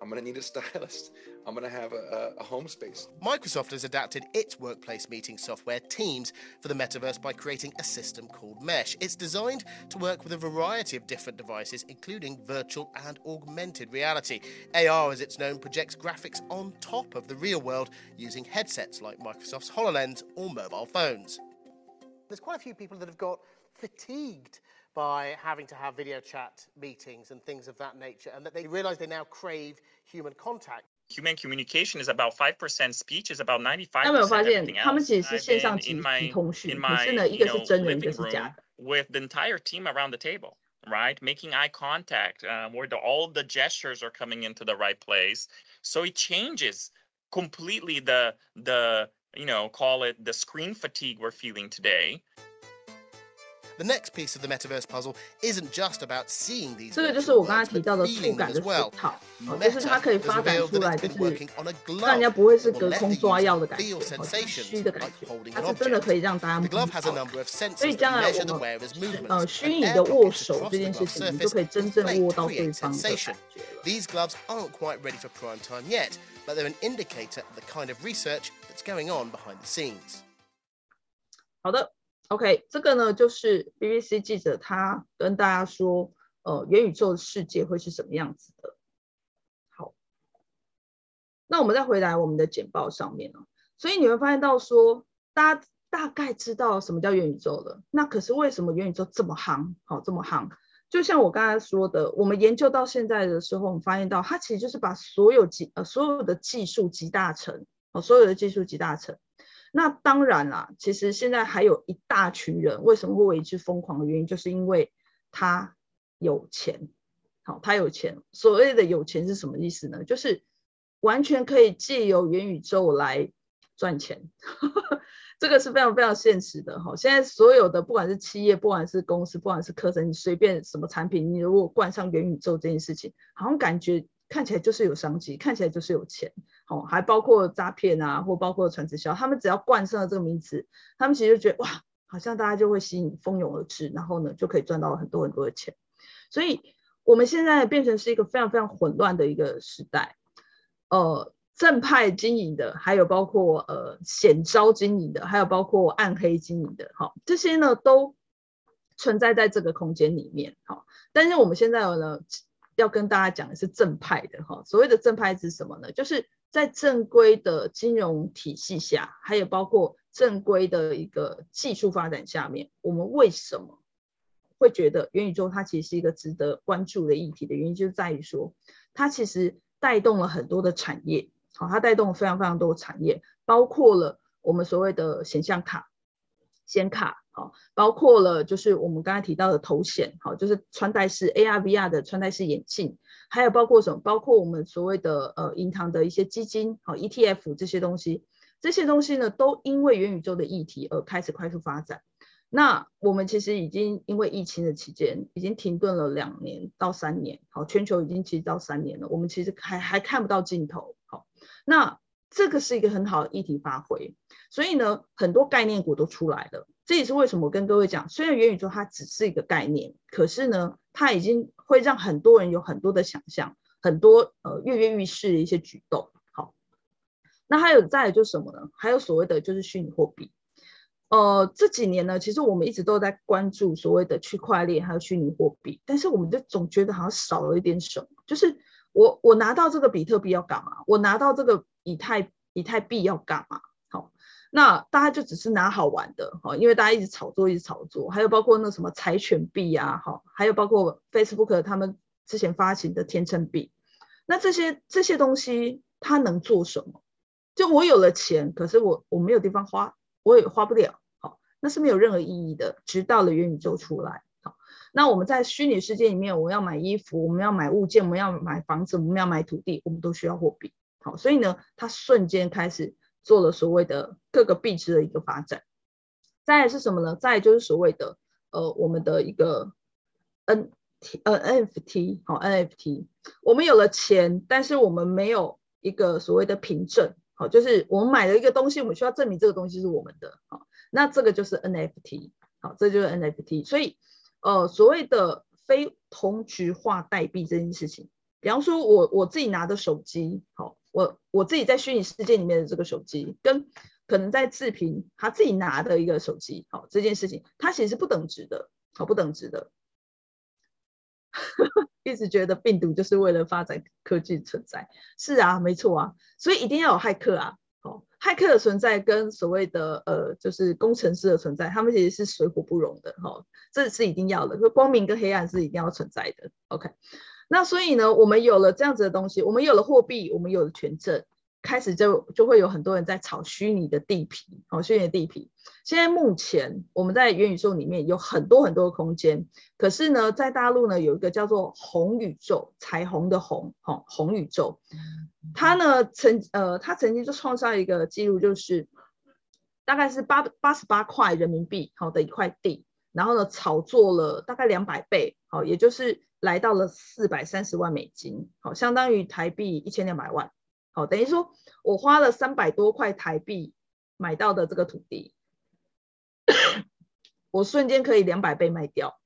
I'm going to need a (laughs) stylist. I'm going to have a, a, home space. Microsoft has adapted its workplace meeting software Teams for the metaverse by creating a system called Mesh. It's designed to work with a variety of different devices, including virtual and augmented reality. AR, as it's known, projects graphics on top of the real world using headsets like Microsoft's HoloLens or mobile phones. There's quite a few people that have got fatigued by having to have video chat meetings and things of that nature, and that they realize they now crave human contact. Human communication is about 5%, speech is about 95%. 那有没有发现，他们其实是线上集体通讯，可是呢，一个是真人，一个是假的。With the entire team around the table, right, making eye contact, uh, where the, all the gestures are coming into the right place. So it changes completely the the you know call it the screen fatigue we're feeling today. The next piece of the metaverse puzzle isn't just about seeing these 这个就是我刚才提到的触感的水套，哦，就是它可以发展出来，就是让人家不会是隔空抓药的感觉，哦，虚的感觉，它是真的可以让大家摸到。所以将来我们呃虚拟的握手这件事情，你就可以真正握到对方的感觉了。These gloves aren't quite ready for prime time yet, but they're an indicator of the kind of research that's going on behind the scenes. 好的。 OK，这个呢就是 BBC 记者他跟大家说，呃，元宇宙的世界会是什么样子的。好，那我们再回来我们的简报上面哦。所以你会发现到说，大家大概知道什么叫元宇宙了。那可是为什么元宇宙这么夯？好，这么夯？就像我刚才说的，我们研究到现在的时候，我们发现到它其实就是把所有技呃所有的技术集大成，哦，所有的技术集大成。那当然啦，其实现在还有一大群人为什么会为之疯狂的原因，就是因为他有钱。好，他有钱。所谓的有钱是什么意思呢？就是完全可以借由元宇宙来赚钱。(laughs) 这个是非常非常现实的哈。现在所有的不管是企业，不管是公司，不管是课程，你随便什么产品，你如果冠上元宇宙这件事情，好像感觉看起来就是有商机，看起来就是有钱。好，还包括诈骗啊，或包括传直销，他们只要冠上了这个名词，他们其实就觉得哇，好像大家就会吸引蜂拥而至，然后呢就可以赚到很多很多的钱。所以我们现在变成是一个非常非常混乱的一个时代，呃。正派经营的，还有包括呃显招经营的，还有包括暗黑经营的，好，这些呢都存在在这个空间里面，好，但是我们现在呢要跟大家讲的是正派的，哈，所谓的正派是什么呢？就是在正规的金融体系下，还有包括正规的一个技术发展下面，我们为什么会觉得元宇宙它其实是一个值得关注的议题的原因，就在于说它其实带动了很多的产业。好，它带动了非常非常多的产业，包括了我们所谓的显像卡、显卡，好，包括了就是我们刚才提到的头显，好，就是穿戴式 AR、VR 的穿戴式眼镜，还有包括什么？包括我们所谓的呃银行的一些基金，好，ETF 这些东西，这些东西呢，都因为元宇宙的议题而开始快速发展。那我们其实已经因为疫情的期间，已经停顿了两年到三年，好，全球已经其实到三年了，我们其实还还看不到尽头，好。那这个是一个很好的议题发挥，所以呢，很多概念股都出来了。这也是为什么我跟各位讲，虽然元宇宙它只是一个概念，可是呢，它已经会让很多人有很多的想象，很多呃跃跃欲试的一些举动。好，那还有再来就是什么呢？还有所谓的就是虚拟货币。呃，这几年呢，其实我们一直都在关注所谓的区块链还有虚拟货币，但是我们就总觉得好像少了一点什么，就是。我我拿到这个比特币要干嘛？我拿到这个以太以太币要干嘛？那大家就只是拿好玩的哈，因为大家一直炒作，一直炒作，还有包括那什么柴犬币啊，哈，还有包括 Facebook 他们之前发行的天秤币，那这些这些东西它能做什么？就我有了钱，可是我我没有地方花，我也花不了，好，那是没有任何意义的。直到了元宇宙出来。好那我们在虚拟世界里面，我们要买衣服，我们要买物件，我们要买房子，我们要买土地，我们都需要货币。好，所以呢，它瞬间开始做了所谓的各个币值的一个发展。再是什么呢？再就是所谓的呃，我们的一个 N T 呃 NFT 好 NFT，我们有了钱，但是我们没有一个所谓的凭证。好，就是我们买了一个东西，我们需要证明这个东西是我们的。好，那这个就是 NFT。好，这就是 NFT。所以。呃，所谓的非同质化代币这件事情，比方说我我自己拿的手机，好，我我自己在虚拟世界里面的这个手机，跟可能在视频他自己拿的一个手机，好，这件事情它其实是不等值的，好，不等值的。(laughs) 一直觉得病毒就是为了发展科技存在，是啊，没错啊，所以一定要有骇客啊。骇客的存在跟所谓的呃，就是工程师的存在，他们其实是水火不容的哈，这是一定要的。就光明跟黑暗是一定要存在的。OK，那所以呢，我们有了这样子的东西，我们有了货币，我们有了权证。开始就就会有很多人在炒虚拟的地皮，好，虚拟的地皮。现在目前我们在元宇宙里面有很多很多的空间，可是呢，在大陆呢有一个叫做红宇宙，彩虹的红，哈，红宇宙，它呢曾呃，它曾经就创造一个记录，就是大概是八八十八块人民币，好的一块地，然后呢炒作了大概两百倍，好，也就是来到了四百三十万美金，好，相当于台币一千两百万。好，等于说我花了三百多块台币买到的这个土地，我瞬间可以两百倍卖掉。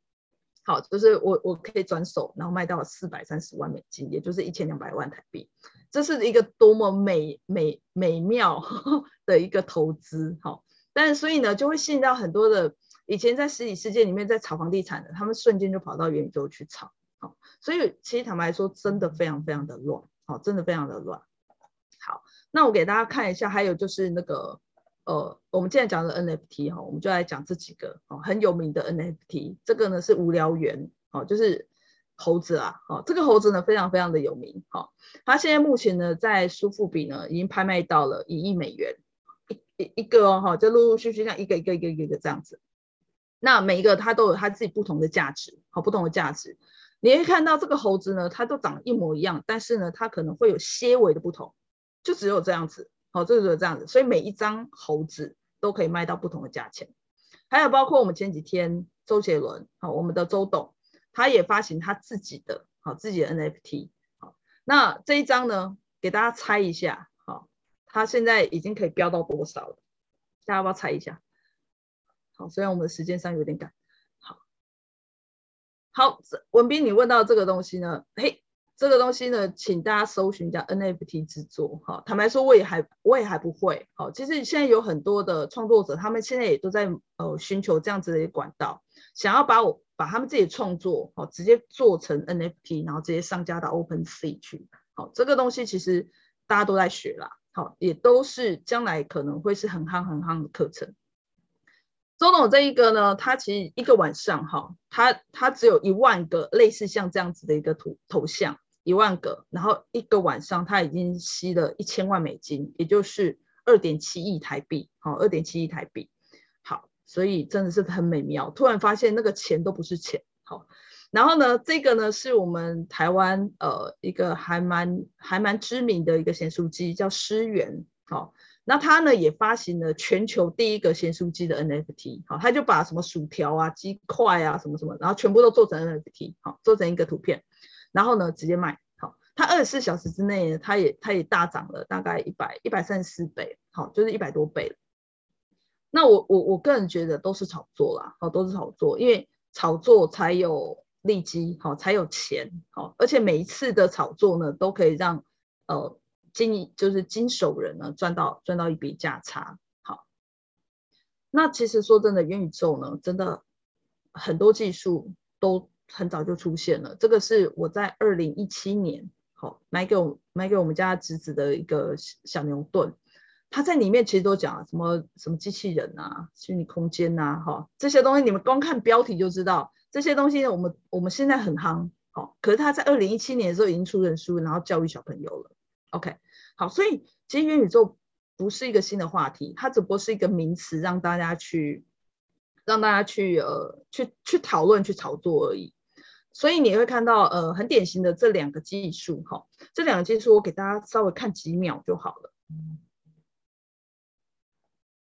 好，就是我我可以转手，然后卖到四百三十万美金，也就是一千两百万台币。这是一个多么美美美妙 (laughs) 的一个投资。好，但是所以呢，就会吸引到很多的以前在实体世界里面在炒房地产的，他们瞬间就跑到元宇宙去炒。好，所以其实坦白说，真的非常非常的乱。好，真的非常的乱。好，那我给大家看一下，还有就是那个，呃，我们现在讲的 NFT 哈，我们就来讲这几个哦，很有名的 NFT。这个呢是无聊猿，哦，就是猴子啊，哦，这个猴子呢非常非常的有名，好，它现在目前呢在苏富比呢已经拍卖到了一亿美元，一一一个哦，哈，就陆陆续续像一个一个一个一个这样子。那每一个它都有它自己不同的价值，好，不同的价值。你会看到这个猴子呢，它都长得一模一样，但是呢，它可能会有些微的不同。就只有这样子，好，这个就是这样子，所以每一张猴子都可以卖到不同的价钱。还有包括我们前几天周杰伦，好，我们的周董，他也发行他自己的，好，自己的 NFT，好，那这一张呢，给大家猜一下，好，他现在已经可以飙到多少了？大家要不要猜一下？好，虽然我们的时间上有点赶，好，文斌，你问到这个东西呢，嘿。这个东西呢，请大家搜寻一下 NFT 制作。哈，坦白说，我也还我也还不会。好，其实现在有很多的创作者，他们现在也都在呃寻求这样子的一个管道，想要把我把他们自己的创作，好，直接做成 NFT，然后直接上架到 OpenSea 去。好，这个东西其实大家都在学啦。好，也都是将来可能会是很夯很夯的课程。周董这一个呢，他其实一个晚上哈，他他只有一万个类似像这样子的一个图头像。一万个，然后一个晚上他已经吸了一千万美金，也就是二点七亿台币，好，二点七亿台币，好，所以真的是很美妙。突然发现那个钱都不是钱，好，然后呢，这个呢是我们台湾呃一个还蛮还蛮知名的一个咸酥鸡，叫诗源，好，那他呢也发行了全球第一个咸酥鸡的 NFT，好，他就把什么薯条啊、鸡块啊什么什么，然后全部都做成 NFT，好，做成一个图片。然后呢，直接卖好，他二十四小时之内，呢，他也他也大涨了大概一百一百三十四倍，好，就是一百多倍。那我我我个人觉得都是炒作啦，好，都是炒作，因为炒作才有利基，好，才有钱，好，而且每一次的炒作呢，都可以让呃经就是经手人呢赚到赚到一笔价差，好。那其实说真的，元宇宙呢，真的很多技术都。很早就出现了，这个是我在二零一七年，好买给我买给我们家侄子的一个小牛顿，他在里面其实都讲什么什么机器人啊、虚拟空间呐，哈这些东西你们光看标题就知道，这些东西我们我们现在很夯，好，可是他在二零一七年的时候已经出了书，然后教育小朋友了，OK，好，所以其实元宇宙不是一个新的话题，它只不过是一个名词，让大家去让大家去呃去去讨论去炒作而已。所以你会看到，呃，很典型的这两个技术，哈，这两个技术我给大家稍微看几秒就好了。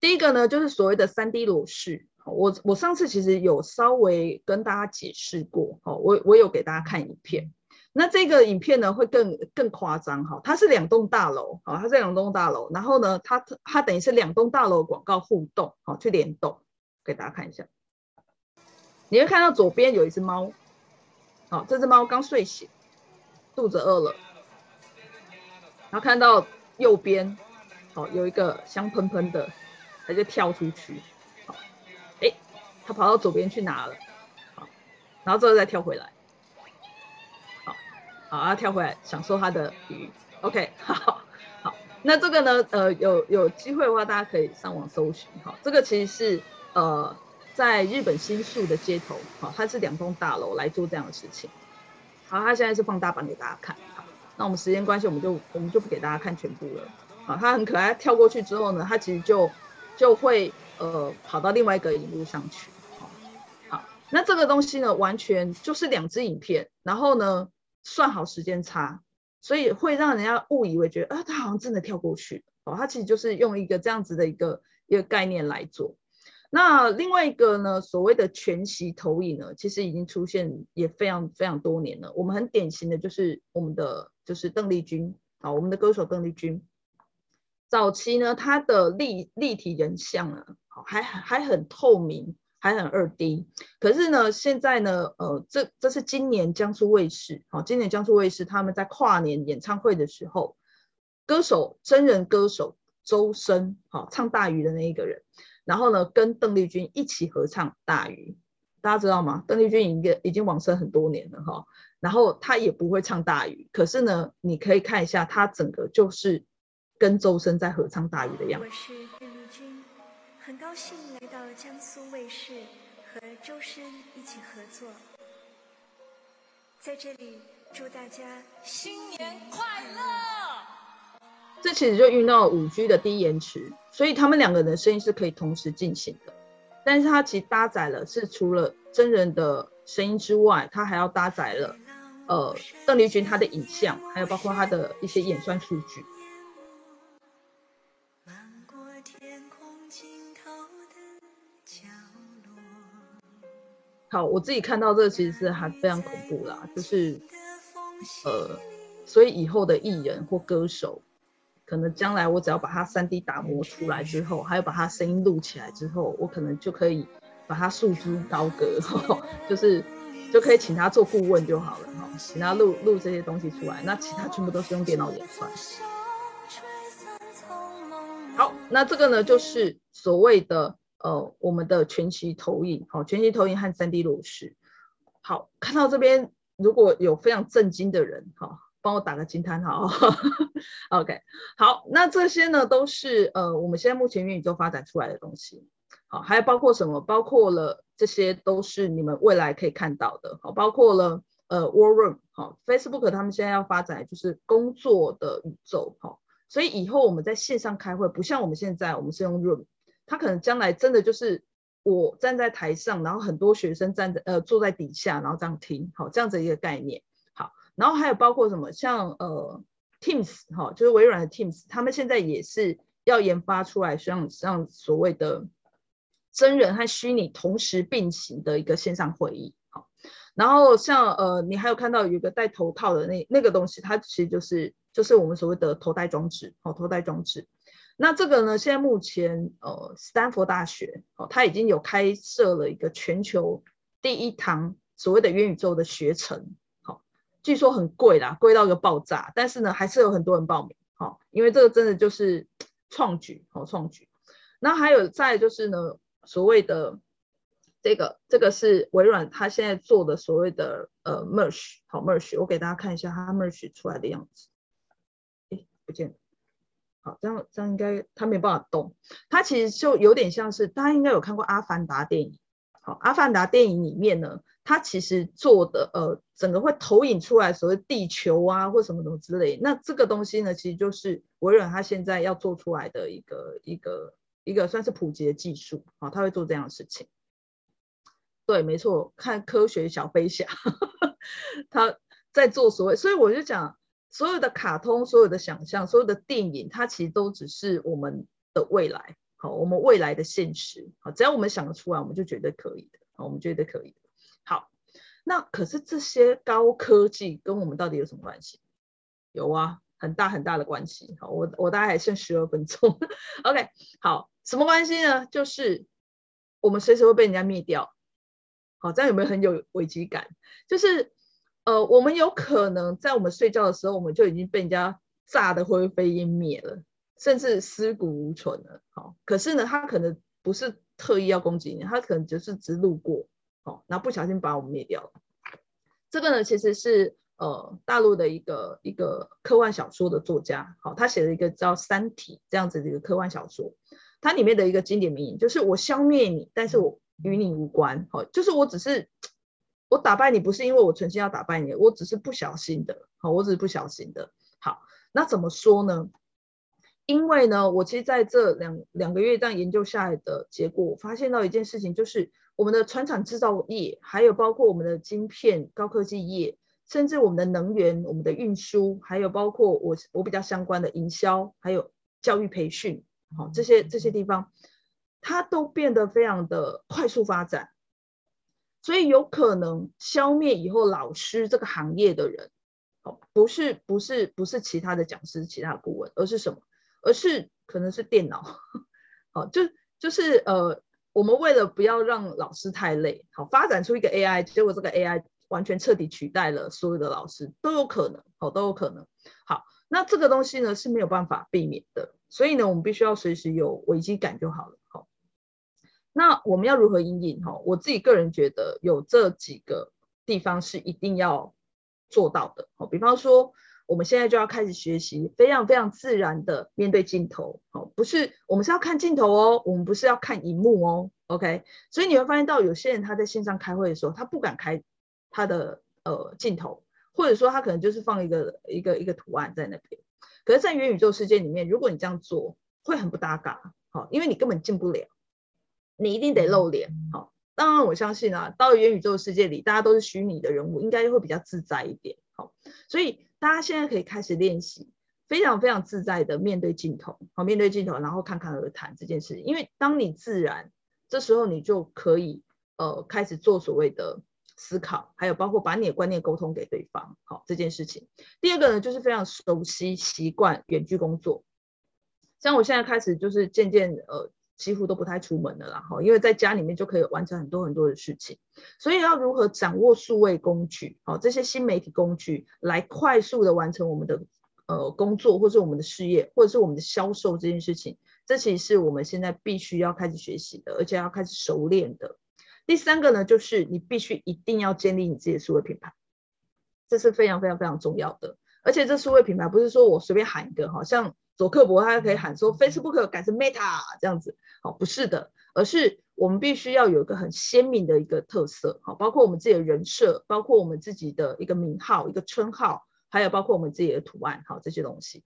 第一个呢，就是所谓的三 D 裸视，我我上次其实有稍微跟大家解释过，哈，我我有给大家看影片。那这个影片呢会更更夸张，哈，它是两栋大楼，好，它是两栋大楼，然后呢，它它等于是两栋大楼广告互动，好，去联动，给大家看一下。你会看到左边有一只猫。好，这只猫刚睡醒，肚子饿了，然后看到右边，好，有一个香喷喷的，它就跳出去，好，哎，它跑到左边去拿了，好，然后之后再跳回来，好，它跳回来享受它的鱼，OK，(laughs) 好，好，那这个呢，呃，有有机会的话，大家可以上网搜寻，好，这个其实是呃。在日本新宿的街头，好，它是两栋大楼来做这样的事情。好，它现在是放大版给大家看。好，那我们时间关系，我们就我们就不给大家看全部了。好，它很可爱，跳过去之后呢，它其实就就会呃跑到另外一个荧幕上去。好，好，那这个东西呢，完全就是两支影片，然后呢算好时间差，所以会让人家误以为觉得啊，他好像真的跳过去。哦，他其实就是用一个这样子的一个一个概念来做。那另外一个呢，所谓的全息投影呢，其实已经出现也非常非常多年了。我们很典型的就是我们的就是邓丽君啊，我们的歌手邓丽君，早期呢，她的立立体人像呢，还还很透明，还很二 D。可是呢，现在呢，呃，这这是今年江苏卫视，好，今年江苏卫视他们在跨年演唱会的时候，歌手真人歌手周深，好，唱大鱼的那一个人。然后呢，跟邓丽君一起合唱《大鱼》，大家知道吗？邓丽君已经已经往生很多年了哈，然后她也不会唱《大鱼》，可是呢，你可以看一下她整个就是跟周深在合唱《大鱼》的样子。很高兴来到江苏卫视和周深一起合作，在这里祝大家新年快乐。这其实就运到五 G 的低延迟，所以他们两个人的声音是可以同时进行的。但是它其实搭载了是除了真人的声音之外，它还要搭载了呃邓丽君她的影像，还有包括她的一些演算数据。好，我自己看到这个其实是还非常恐怖啦，就是呃，所以以后的艺人或歌手，可能将来我只要把他 3D 打磨出来之后，还有把他声音录起来之后，我可能就可以把他束之高阁，(laughs) 就是就可以请他做顾问就好了哈，请他录录这些东西出来，那其他全部都是用电脑演算。好，那这个呢就是所谓的。呃，我们的全息投影，好，全息投影和 3D 落实，好，看到这边如果有非常震惊的人，好，帮我打个惊叹号，(laughs) OK，好，那这些呢都是呃我们现在目前元宇宙发展出来的东西，好，还有包括什么？包括了这些都是你们未来可以看到的，好，包括了呃 War Room，好，Facebook 他们现在要发展就是工作的宇宙，好，所以以后我们在线上开会，不像我们现在我们是用 Room。他可能将来真的就是我站在台上，然后很多学生站在呃坐在底下，然后这样听，好，这样子一个概念。好，然后还有包括什么，像呃 Teams 哈，就是微软的 Teams，他们现在也是要研发出来像像所谓的真人和虚拟同时并行的一个线上会议。好，然后像呃你还有看到有一个戴头套的那那个东西，它其实就是就是我们所谓的头戴装置，好，头戴装置。那这个呢？现在目前，呃，斯坦福大学哦，它已经有开设了一个全球第一堂所谓的元宇宙的学程，好、哦，据说很贵啦，贵到一个爆炸，但是呢，还是有很多人报名，好、哦，因为这个真的就是创举，好、哦，创举。那还有再就是呢，所谓的这个，这个是微软它现在做的所谓的呃 Merge，好 Merge，我给大家看一下它 Merge 出来的样子，哎，不见了。好，这样这样应该他没办法动。他其实就有点像是大家应该有看过《阿凡达》电影。好，《阿凡达》电影里面呢，他其实做的呃，整个会投影出来所谓地球啊或什么什么之类。那这个东西呢，其实就是微软它现在要做出来的一个一个一个算是普及的技术。好，他会做这样的事情。对，没错，看科学小飞侠，(laughs) 他在做所谓，所以我就讲。所有的卡通，所有的想象，所有的电影，它其实都只是我们的未来，好，我们未来的现实，好，只要我们想得出来，我们就觉得可以的，好，我们觉得可以的。好，那可是这些高科技跟我们到底有什么关系？有啊，很大很大的关系。好，我我大概还剩十二分钟，(laughs) OK，好，什么关系呢？就是我们随时会被人家灭掉，好，这样有没有很有危机感？就是。呃，我们有可能在我们睡觉的时候，我们就已经被人家炸得灰飞烟灭了，甚至尸骨无存了。好，可是呢，他可能不是特意要攻击你，他可能就是只路过，好，然后不小心把我们灭掉了。这个呢，其实是呃大陆的一个一个科幻小说的作家，好，他写了一个叫《三体》这样子的一个科幻小说，它里面的一个经典名言就是“我消灭你，但是我与你无关”，好，就是我只是。我打败你不是因为我存心要打败你，我只是不小心的。好，我只是不小心的。好，那怎么说呢？因为呢，我其实在这两两个月这样研究下来的结果，我发现到一件事情，就是我们的船厂制造业，还有包括我们的晶片、高科技业，甚至我们的能源、我们的运输，还有包括我我比较相关的营销，还有教育培训，好，这些这些地方，它都变得非常的快速发展。所以有可能消灭以后老师这个行业的人，哦，不是不是不是其他的讲师、其他顾问，而是什么？而是可能是电脑，(laughs) 好，就就是呃，我们为了不要让老师太累，好，发展出一个 AI，结果这个 AI 完全彻底取代了所有的老师，都有可能，好，都有可能。好，那这个东西呢是没有办法避免的，所以呢，我们必须要随时有危机感就好了。那我们要如何因应？哈，我自己个人觉得有这几个地方是一定要做到的。好，比方说，我们现在就要开始学习非常非常自然的面对镜头。好，不是我们是要看镜头哦，我们不是要看荧幕哦。OK，所以你会发现到有些人他在线上开会的时候，他不敢开他的呃镜头，或者说他可能就是放一个一个一个图案在那边。可是，在元宇宙世界里面，如果你这样做，会很不搭嘎。好，因为你根本进不了。你一定得露脸，好，当然我相信啊，到了元宇宙世界里，大家都是虚拟的人物，应该会比较自在一点，好，所以大家现在可以开始练习，非常非常自在的面对镜头，好，面对镜头，然后侃侃而谈这件事，因为当你自然，这时候你就可以呃开始做所谓的思考，还有包括把你的观念沟通给对方，好这件事情。第二个呢，就是非常熟悉习惯远距工作，像我现在开始就是渐渐呃。几乎都不太出门了啦，哈，因为在家里面就可以完成很多很多的事情，所以要如何掌握数位工具，好，这些新媒体工具来快速的完成我们的呃工作，或是我们的事业，或者是我们的销售这件事情，这其实是我们现在必须要开始学习的，而且要开始熟练的。第三个呢，就是你必须一定要建立你自己的数位品牌，这是非常非常非常重要的，而且这数位品牌不是说我随便喊一个，好像。佐克伯他可以喊说 Facebook 改成 Meta 这样子，好，不是的，而是我们必须要有一个很鲜明的一个特色，好，包括我们自己的人设，包括我们自己的一个名号、一个称号，还有包括我们自己的图案，好，这些东西。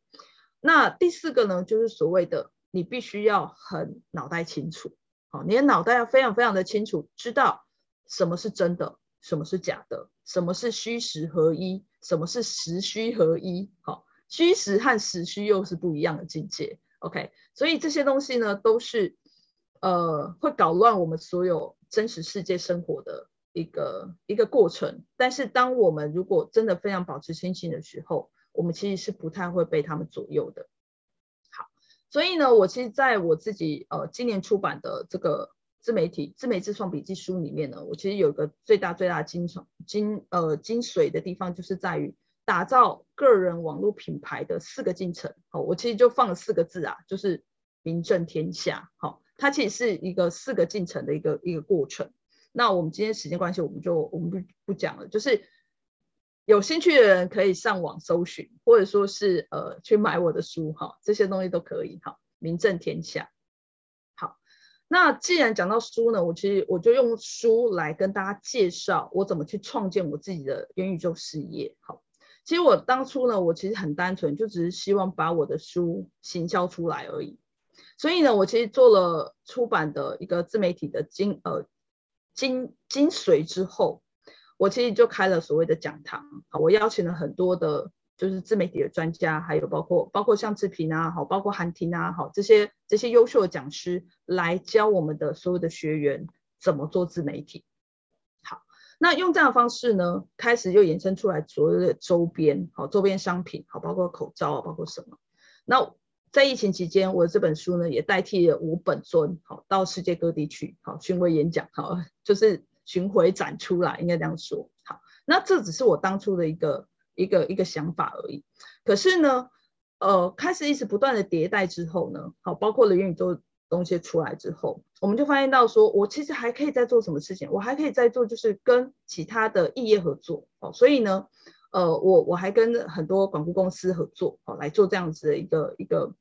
那第四个呢，就是所谓的你必须要很脑袋清楚，好，你的脑袋要非常非常的清楚，知道什么是真的，什么是假的，什么是虚实合一，什么是实虚合一，好。虚实和实虚又是不一样的境界，OK，所以这些东西呢，都是呃会搞乱我们所有真实世界生活的一个一个过程。但是当我们如果真的非常保持清醒的时候，我们其实是不太会被他们左右的。好，所以呢，我其实在我自己呃今年出版的这个自媒体自媒自创笔记书里面呢，我其实有个最大最大精髓精呃精髓的地方，就是在于。打造个人网络品牌的四个进程，好，我其实就放了四个字啊，就是名震天下。好，它其实是一个四个进程的一个一个过程。那我们今天时间关系，我们就我们不不讲了。就是有兴趣的人可以上网搜寻，或者说是呃去买我的书，哈，这些东西都可以。哈，名震天下。好，那既然讲到书呢，我其实我就用书来跟大家介绍我怎么去创建我自己的元宇宙事业。好。其实我当初呢，我其实很单纯，就只是希望把我的书行销出来而已。所以呢，我其实做了出版的一个自媒体的精呃精精髓之后，我其实就开了所谓的讲堂。我邀请了很多的，就是自媒体的专家，还有包括包括像志平啊，好，包括韩婷啊，好，这些这些优秀的讲师来教我们的所有的学员怎么做自媒体。那用这样的方式呢，开始就衍生出来所有的周边，好，周边商品，好，包括口罩啊，包括什么。那在疫情期间，我的这本书呢，也代替了五本尊，好，到世界各地去，好，巡回演讲，好，(laughs) 就是巡回展出来，应该这样说。好，那这只是我当初的一个一个一个想法而已。可是呢，呃，开始一直不断的迭代之后呢，好，包括了元宇宙。东西出来之后，我们就发现到说，我其实还可以再做什么事情？我还可以再做，就是跟其他的异业合作哦。所以呢，呃，我我还跟很多广告公司合作哦，来做这样子的一个一个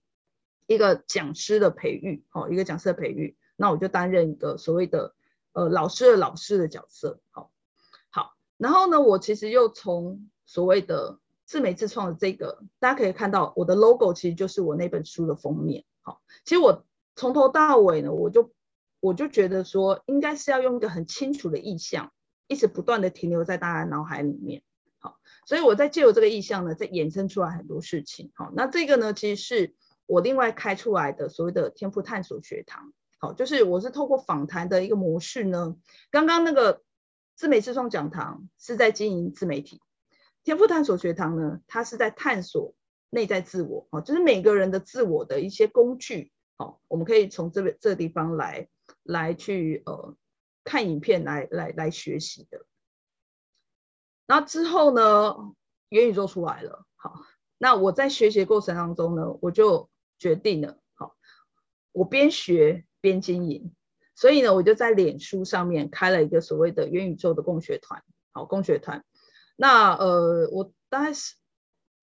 一个讲师的培育哦，一个讲师的培育。那我就担任一个所谓的呃老师的老师的角色。好，好，然后呢，我其实又从所谓的自媒自创的这个，大家可以看到我的 logo 其实就是我那本书的封面。好，其实我。从头到尾呢，我就我就觉得说，应该是要用一个很清楚的意象，一直不断的停留在大家脑海里面。好，所以我在借由这个意象呢，再衍生出来很多事情。好，那这个呢，其实是我另外开出来的所谓的天赋探索学堂。好，就是我是透过访谈的一个模式呢，刚刚那个自媒自创讲堂是在经营自媒体，天赋探索学堂呢，它是在探索内在自我。好，就是每个人的自我的一些工具。好，我们可以从这边这地方来来去呃看影片来来来学习的。然后之后呢，元宇宙出来了。好，那我在学习过程当中呢，我就决定了，好，我边学边经营。所以呢，我就在脸书上面开了一个所谓的元宇宙的共学团。好，共学团。那呃，我大概是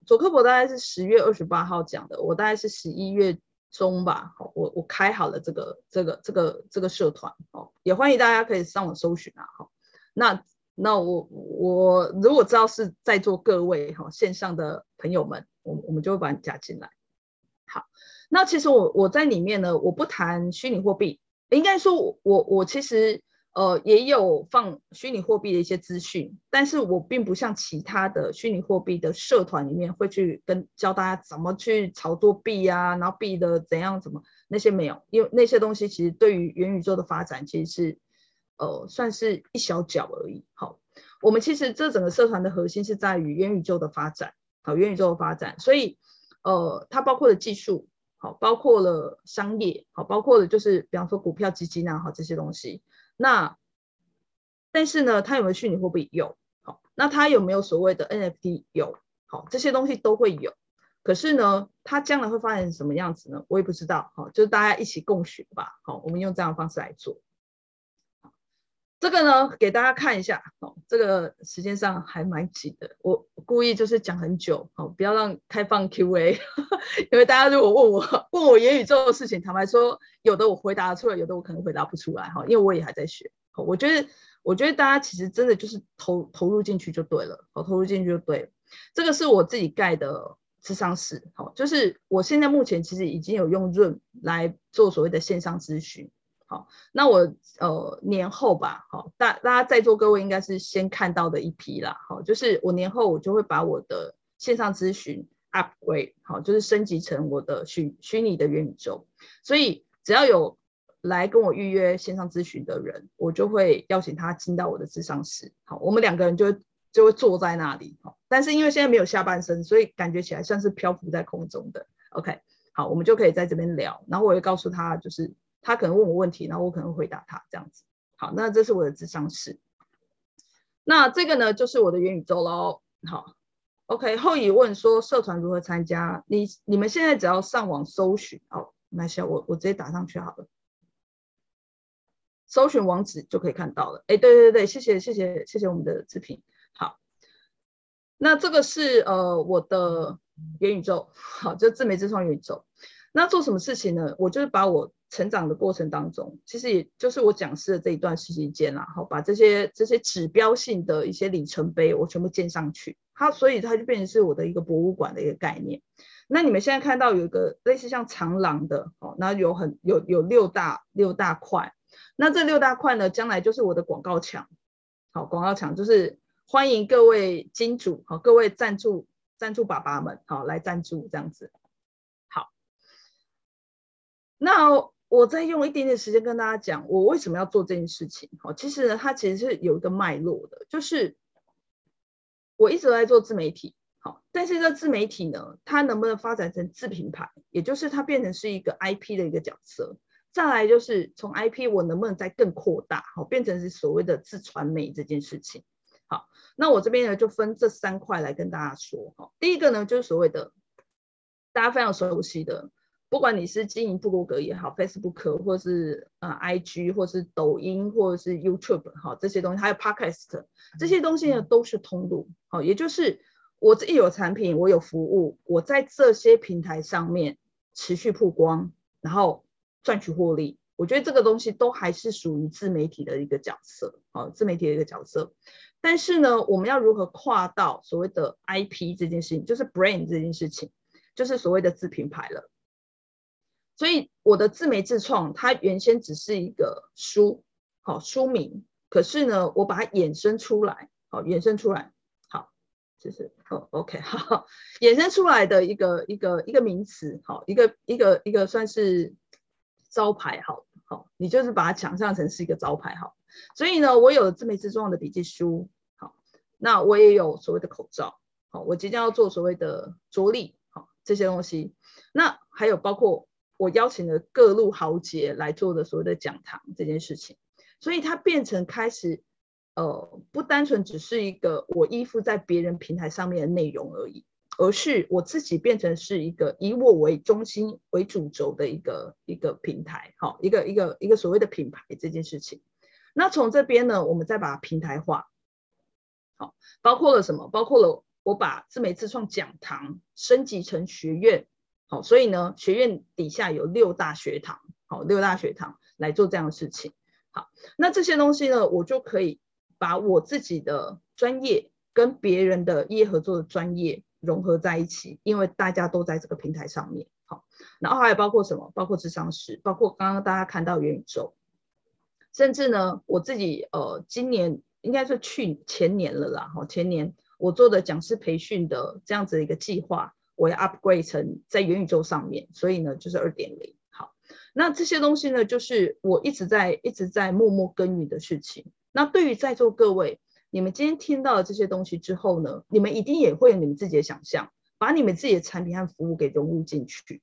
佐克伯大概是十月二十八号讲的，我大概是十一月。中吧，好，我我开好了这个这个这个这个社团，哦，也欢迎大家可以上网搜寻啊，好，那那我我如果知道是在座各位哈线上的朋友们，我我们就会把你加进来。好，那其实我我在里面呢，我不谈虚拟货币，应该说我我我其实。呃，也有放虚拟货币的一些资讯，但是我并不像其他的虚拟货币的社团里面会去跟教大家怎么去操作币啊，然后币的怎样怎么那些没有，因为那些东西其实对于元宇宙的发展其实是呃算是一小角而已。好，我们其实这整个社团的核心是在于元宇宙的发展，好，元宇宙的发展，所以呃它包括了技术，好，包括了商业，好，包括了就是比方说股票基金啊，好这些东西。那但是呢，它有没有虚拟货币？有。好，那它有没有所谓的 NFT？有。好，这些东西都会有。可是呢，它将来会发展成什么样子呢？我也不知道。好，就是大家一起共学吧。好，我们用这样的方式来做。这个呢，给大家看一下。好，这个时间上还蛮紧的。我故意就是讲很久，好，不要让开放 Q&A。(laughs) 因为大家如果问我 (laughs) 问我元宇宙的事情，坦白说，有的我回答出来，有的我可能回答不出来。哈，因为我也还在学。好，我觉得，我觉得大家其实真的就是投投入进去就对了。好，投入进去就对了。这个是我自己盖的。智商室，好，就是我现在目前其实已经有用 Room 来做所谓的线上咨询，好，那我呃年后吧，好，大大家在座各位应该是先看到的一批啦，好，就是我年后我就会把我的线上咨询 upgrade，好，就是升级成我的虚虚拟的元宇宙，所以只要有来跟我预约线上咨询的人，我就会邀请他进到我的智商室，好，我们两个人就就会坐在那里，好但是因为现在没有下半身，所以感觉起来像是漂浮在空中的。OK，好，我们就可以在这边聊，然后我会告诉他，就是他可能问我问题，然后我可能回答他这样子。好，那这是我的智商室。那这个呢，就是我的元宇宙喽。好，OK，后乙问说社团如何参加？你你们现在只要上网搜寻，好，那行，我我直接打上去好了，搜寻网址就可以看到了。哎，对对对，谢谢谢谢谢谢我们的志平。好，那这个是呃我的元宇宙，好，就自媒自创元宇宙。那做什么事情呢？我就是把我成长的过程当中，其实也就是我讲师的这一段时间啦，好，把这些这些指标性的一些里程碑，我全部建上去。它所以它就变成是我的一个博物馆的一个概念。那你们现在看到有一个类似像长廊的，哦，那有很有有六大六大块。那这六大块呢，将来就是我的广告墙，好，广告墙就是。欢迎各位金主，好，各位赞助赞助爸爸们，好，来赞助这样子。好，那我再用一点点时间跟大家讲，我为什么要做这件事情。好，其实呢，它其实是有一个脉络的，就是我一直都在做自媒体，好，但是这自媒体呢，它能不能发展成自品牌，也就是它变成是一个 IP 的一个角色。再来就是从 IP 我能不能再更扩大，好，变成是所谓的自传媒这件事情。好，那我这边呢就分这三块来跟大家说哈。第一个呢就是所谓的大家非常熟悉的，不管你是经营部落格也好，Facebook 或是呃 IG 或是抖音或者是 YouTube 哈这些东西，还有 Podcast 这些东西呢都是通路。好，也就是我自己有产品，我有服务，我在这些平台上面持续曝光，然后赚取获利。我觉得这个东西都还是属于自媒体的一个角色，好，自媒体的一个角色。但是呢，我们要如何跨到所谓的 IP 这件事情，就是 brand 这件事情，就是所谓的自品牌了。所以我的自媒自创，它原先只是一个书，好，书名，可是呢，我把它衍生出来，好，衍生出来，好，就是哦，OK，好，衍生出来的一个一个一个名词，好，一个一个一个算是招牌，好，好，你就是把它想象成是一个招牌，好。所以呢，我有自媒自创的笔记书，好，那我也有所谓的口罩，好，我即将要做所谓的着力，好，这些东西，那还有包括我邀请了各路豪杰来做的所谓的讲堂这件事情，所以它变成开始，呃，不单纯只是一个我依附在别人平台上面的内容而已，而是我自己变成是一个以我为中心为主轴的一个一个平台，好，一个一个一个所谓的品牌这件事情。那从这边呢，我们再把平台化，好，包括了什么？包括了我把自媒自创讲堂升级成学院，好，所以呢，学院底下有六大学堂，好，六大学堂来做这样的事情，好，那这些东西呢，我就可以把我自己的专业跟别人的业合作的专业融合在一起，因为大家都在这个平台上面，好，然后还有包括什么？包括智商师，包括刚刚大家看到元宇宙。甚至呢，我自己呃，今年应该是去前年了啦，哈，前年我做的讲师培训的这样子的一个计划，我要 upgrade 成在元宇宙上面，所以呢就是二点零。好，那这些东西呢，就是我一直在一直在默默耕耘的事情。那对于在座各位，你们今天听到这些东西之后呢，你们一定也会有你们自己的想象，把你们自己的产品和服务给融入进去。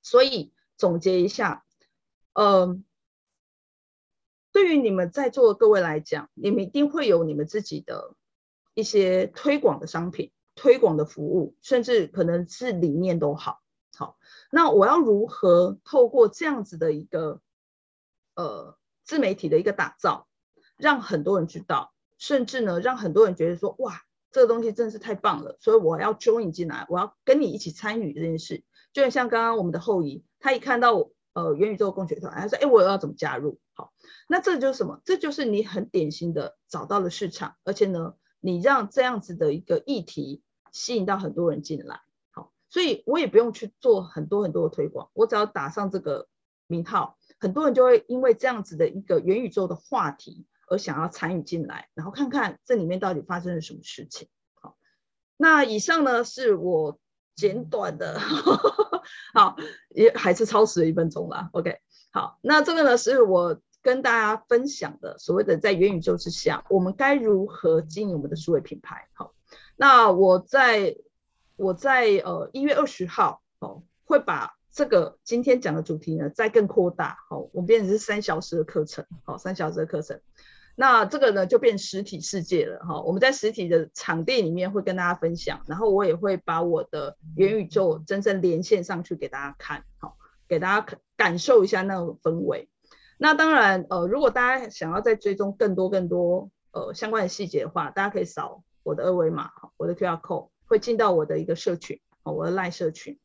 所以总结一下，嗯、呃，对于你们在座的各位来讲，你们一定会有你们自己的一些推广的商品、推广的服务，甚至可能是理念都好。好，那我要如何透过这样子的一个呃自媒体的一个打造，让很多人知道？甚至呢，让很多人觉得说，哇，这个东西真是太棒了，所以我要 join 进来，我要跟你一起参与这件事。就像刚刚我们的后移，他一看到呃元宇宙共学团，他说，哎，我要怎么加入？好，那这就是什么？这就是你很典型的找到了市场，而且呢，你让这样子的一个议题吸引到很多人进来。好，所以我也不用去做很多很多的推广，我只要打上这个名号，很多人就会因为这样子的一个元宇宙的话题。而想要参与进来，然后看看这里面到底发生了什么事情。好，那以上呢是我简短的，(laughs) 好，也还是超时了一分钟了。OK，好，那这个呢是我跟大家分享的所谓的在元宇宙之下，我们该如何经营我们的数位品牌。好，那我在我在呃一月二十号哦会把这个今天讲的主题呢再更扩大。好，我们变成是三小时的课程。好，三小时的课程。那这个呢，就变实体世界了哈。我们在实体的场地里面会跟大家分享，然后我也会把我的元宇宙真正连线上去给大家看，好，给大家感受一下那种氛围。那当然，呃，如果大家想要再追踪更多更多呃相关的细节的话，大家可以扫我的二维码，我的 QR code 会进到我的一个社群，我的 LINE 社群。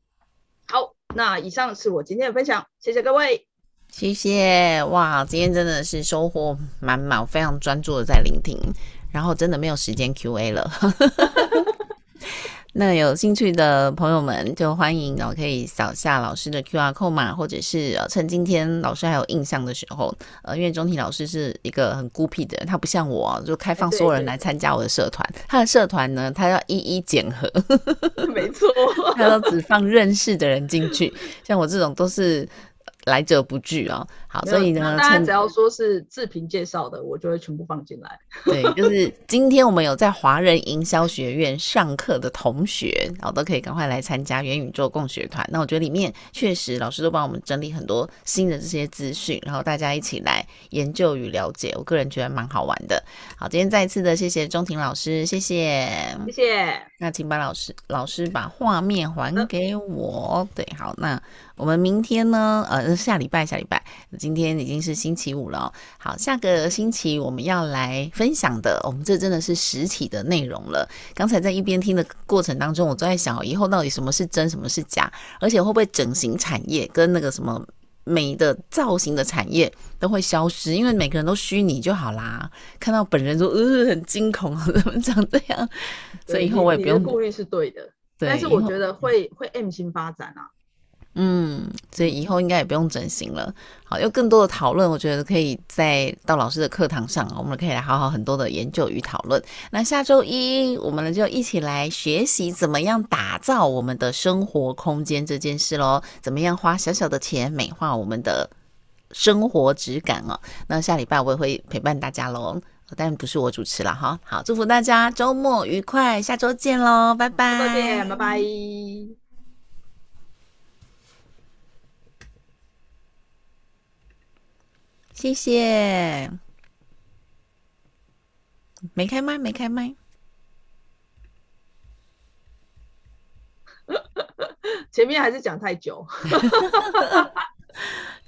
好，那以上是我今天的分享，谢谢各位。谢谢哇，今天真的是收获满满，我非常专注的在聆听，然后真的没有时间 Q&A 了。(laughs) 那有兴趣的朋友们就欢迎哦，可以扫下老师的 QR code 嘛，或者是趁今天老师还有印象的时候，呃，因为钟婷老师是一个很孤僻的人，他不像我，就开放所有人来参加我的社团。他的社团呢，他要一一检核，(laughs) 没错，他都只放认识的人进去，像我这种都是。来者不拒啊、哦，好，所以呢，大家只要说是自评介绍的，我就会全部放进来。(laughs) 对，就是今天我们有在华人营销学院上课的同学，然后，都可以赶快来参加元宇宙共学团。那我觉得里面确实老师都帮我们整理很多新的这些资讯，然后大家一起来研究与了解，我个人觉得蛮好玩的。好，今天再一次的谢谢钟婷老师，谢谢，谢谢。那请把老师老师把画面还给我。对，好，那。我们明天呢？呃，下礼拜，下礼拜，今天已经是星期五了哦。好，下个星期我们要来分享的，我们这真的是实体的内容了。刚才在一边听的过程当中，我都在想，以后到底什么是真，什么是假？而且会不会整形产业跟那个什么美的造型的产业都会消失？因为每个人都虚拟就好啦，看到本人说，呃，很惊恐，怎么长这样？所以以后我也不用顾虑，是对的。对，但是我觉得会会 M 型发展啊。嗯，所以以后应该也不用整形了。好，有更多的讨论，我觉得可以再到老师的课堂上，我们可以来好好很多的研究与讨论。那下周一我们呢就一起来学习怎么样打造我们的生活空间这件事喽。怎么样花小小的钱美化我们的生活质感哦？那下礼拜我也会陪伴大家喽，但不是我主持了哈。好，祝福大家周末愉快，下周见喽，拜拜，再见，拜拜。谢谢，没开麦，没开麦，(laughs) 前面还是讲太久。(laughs) (laughs)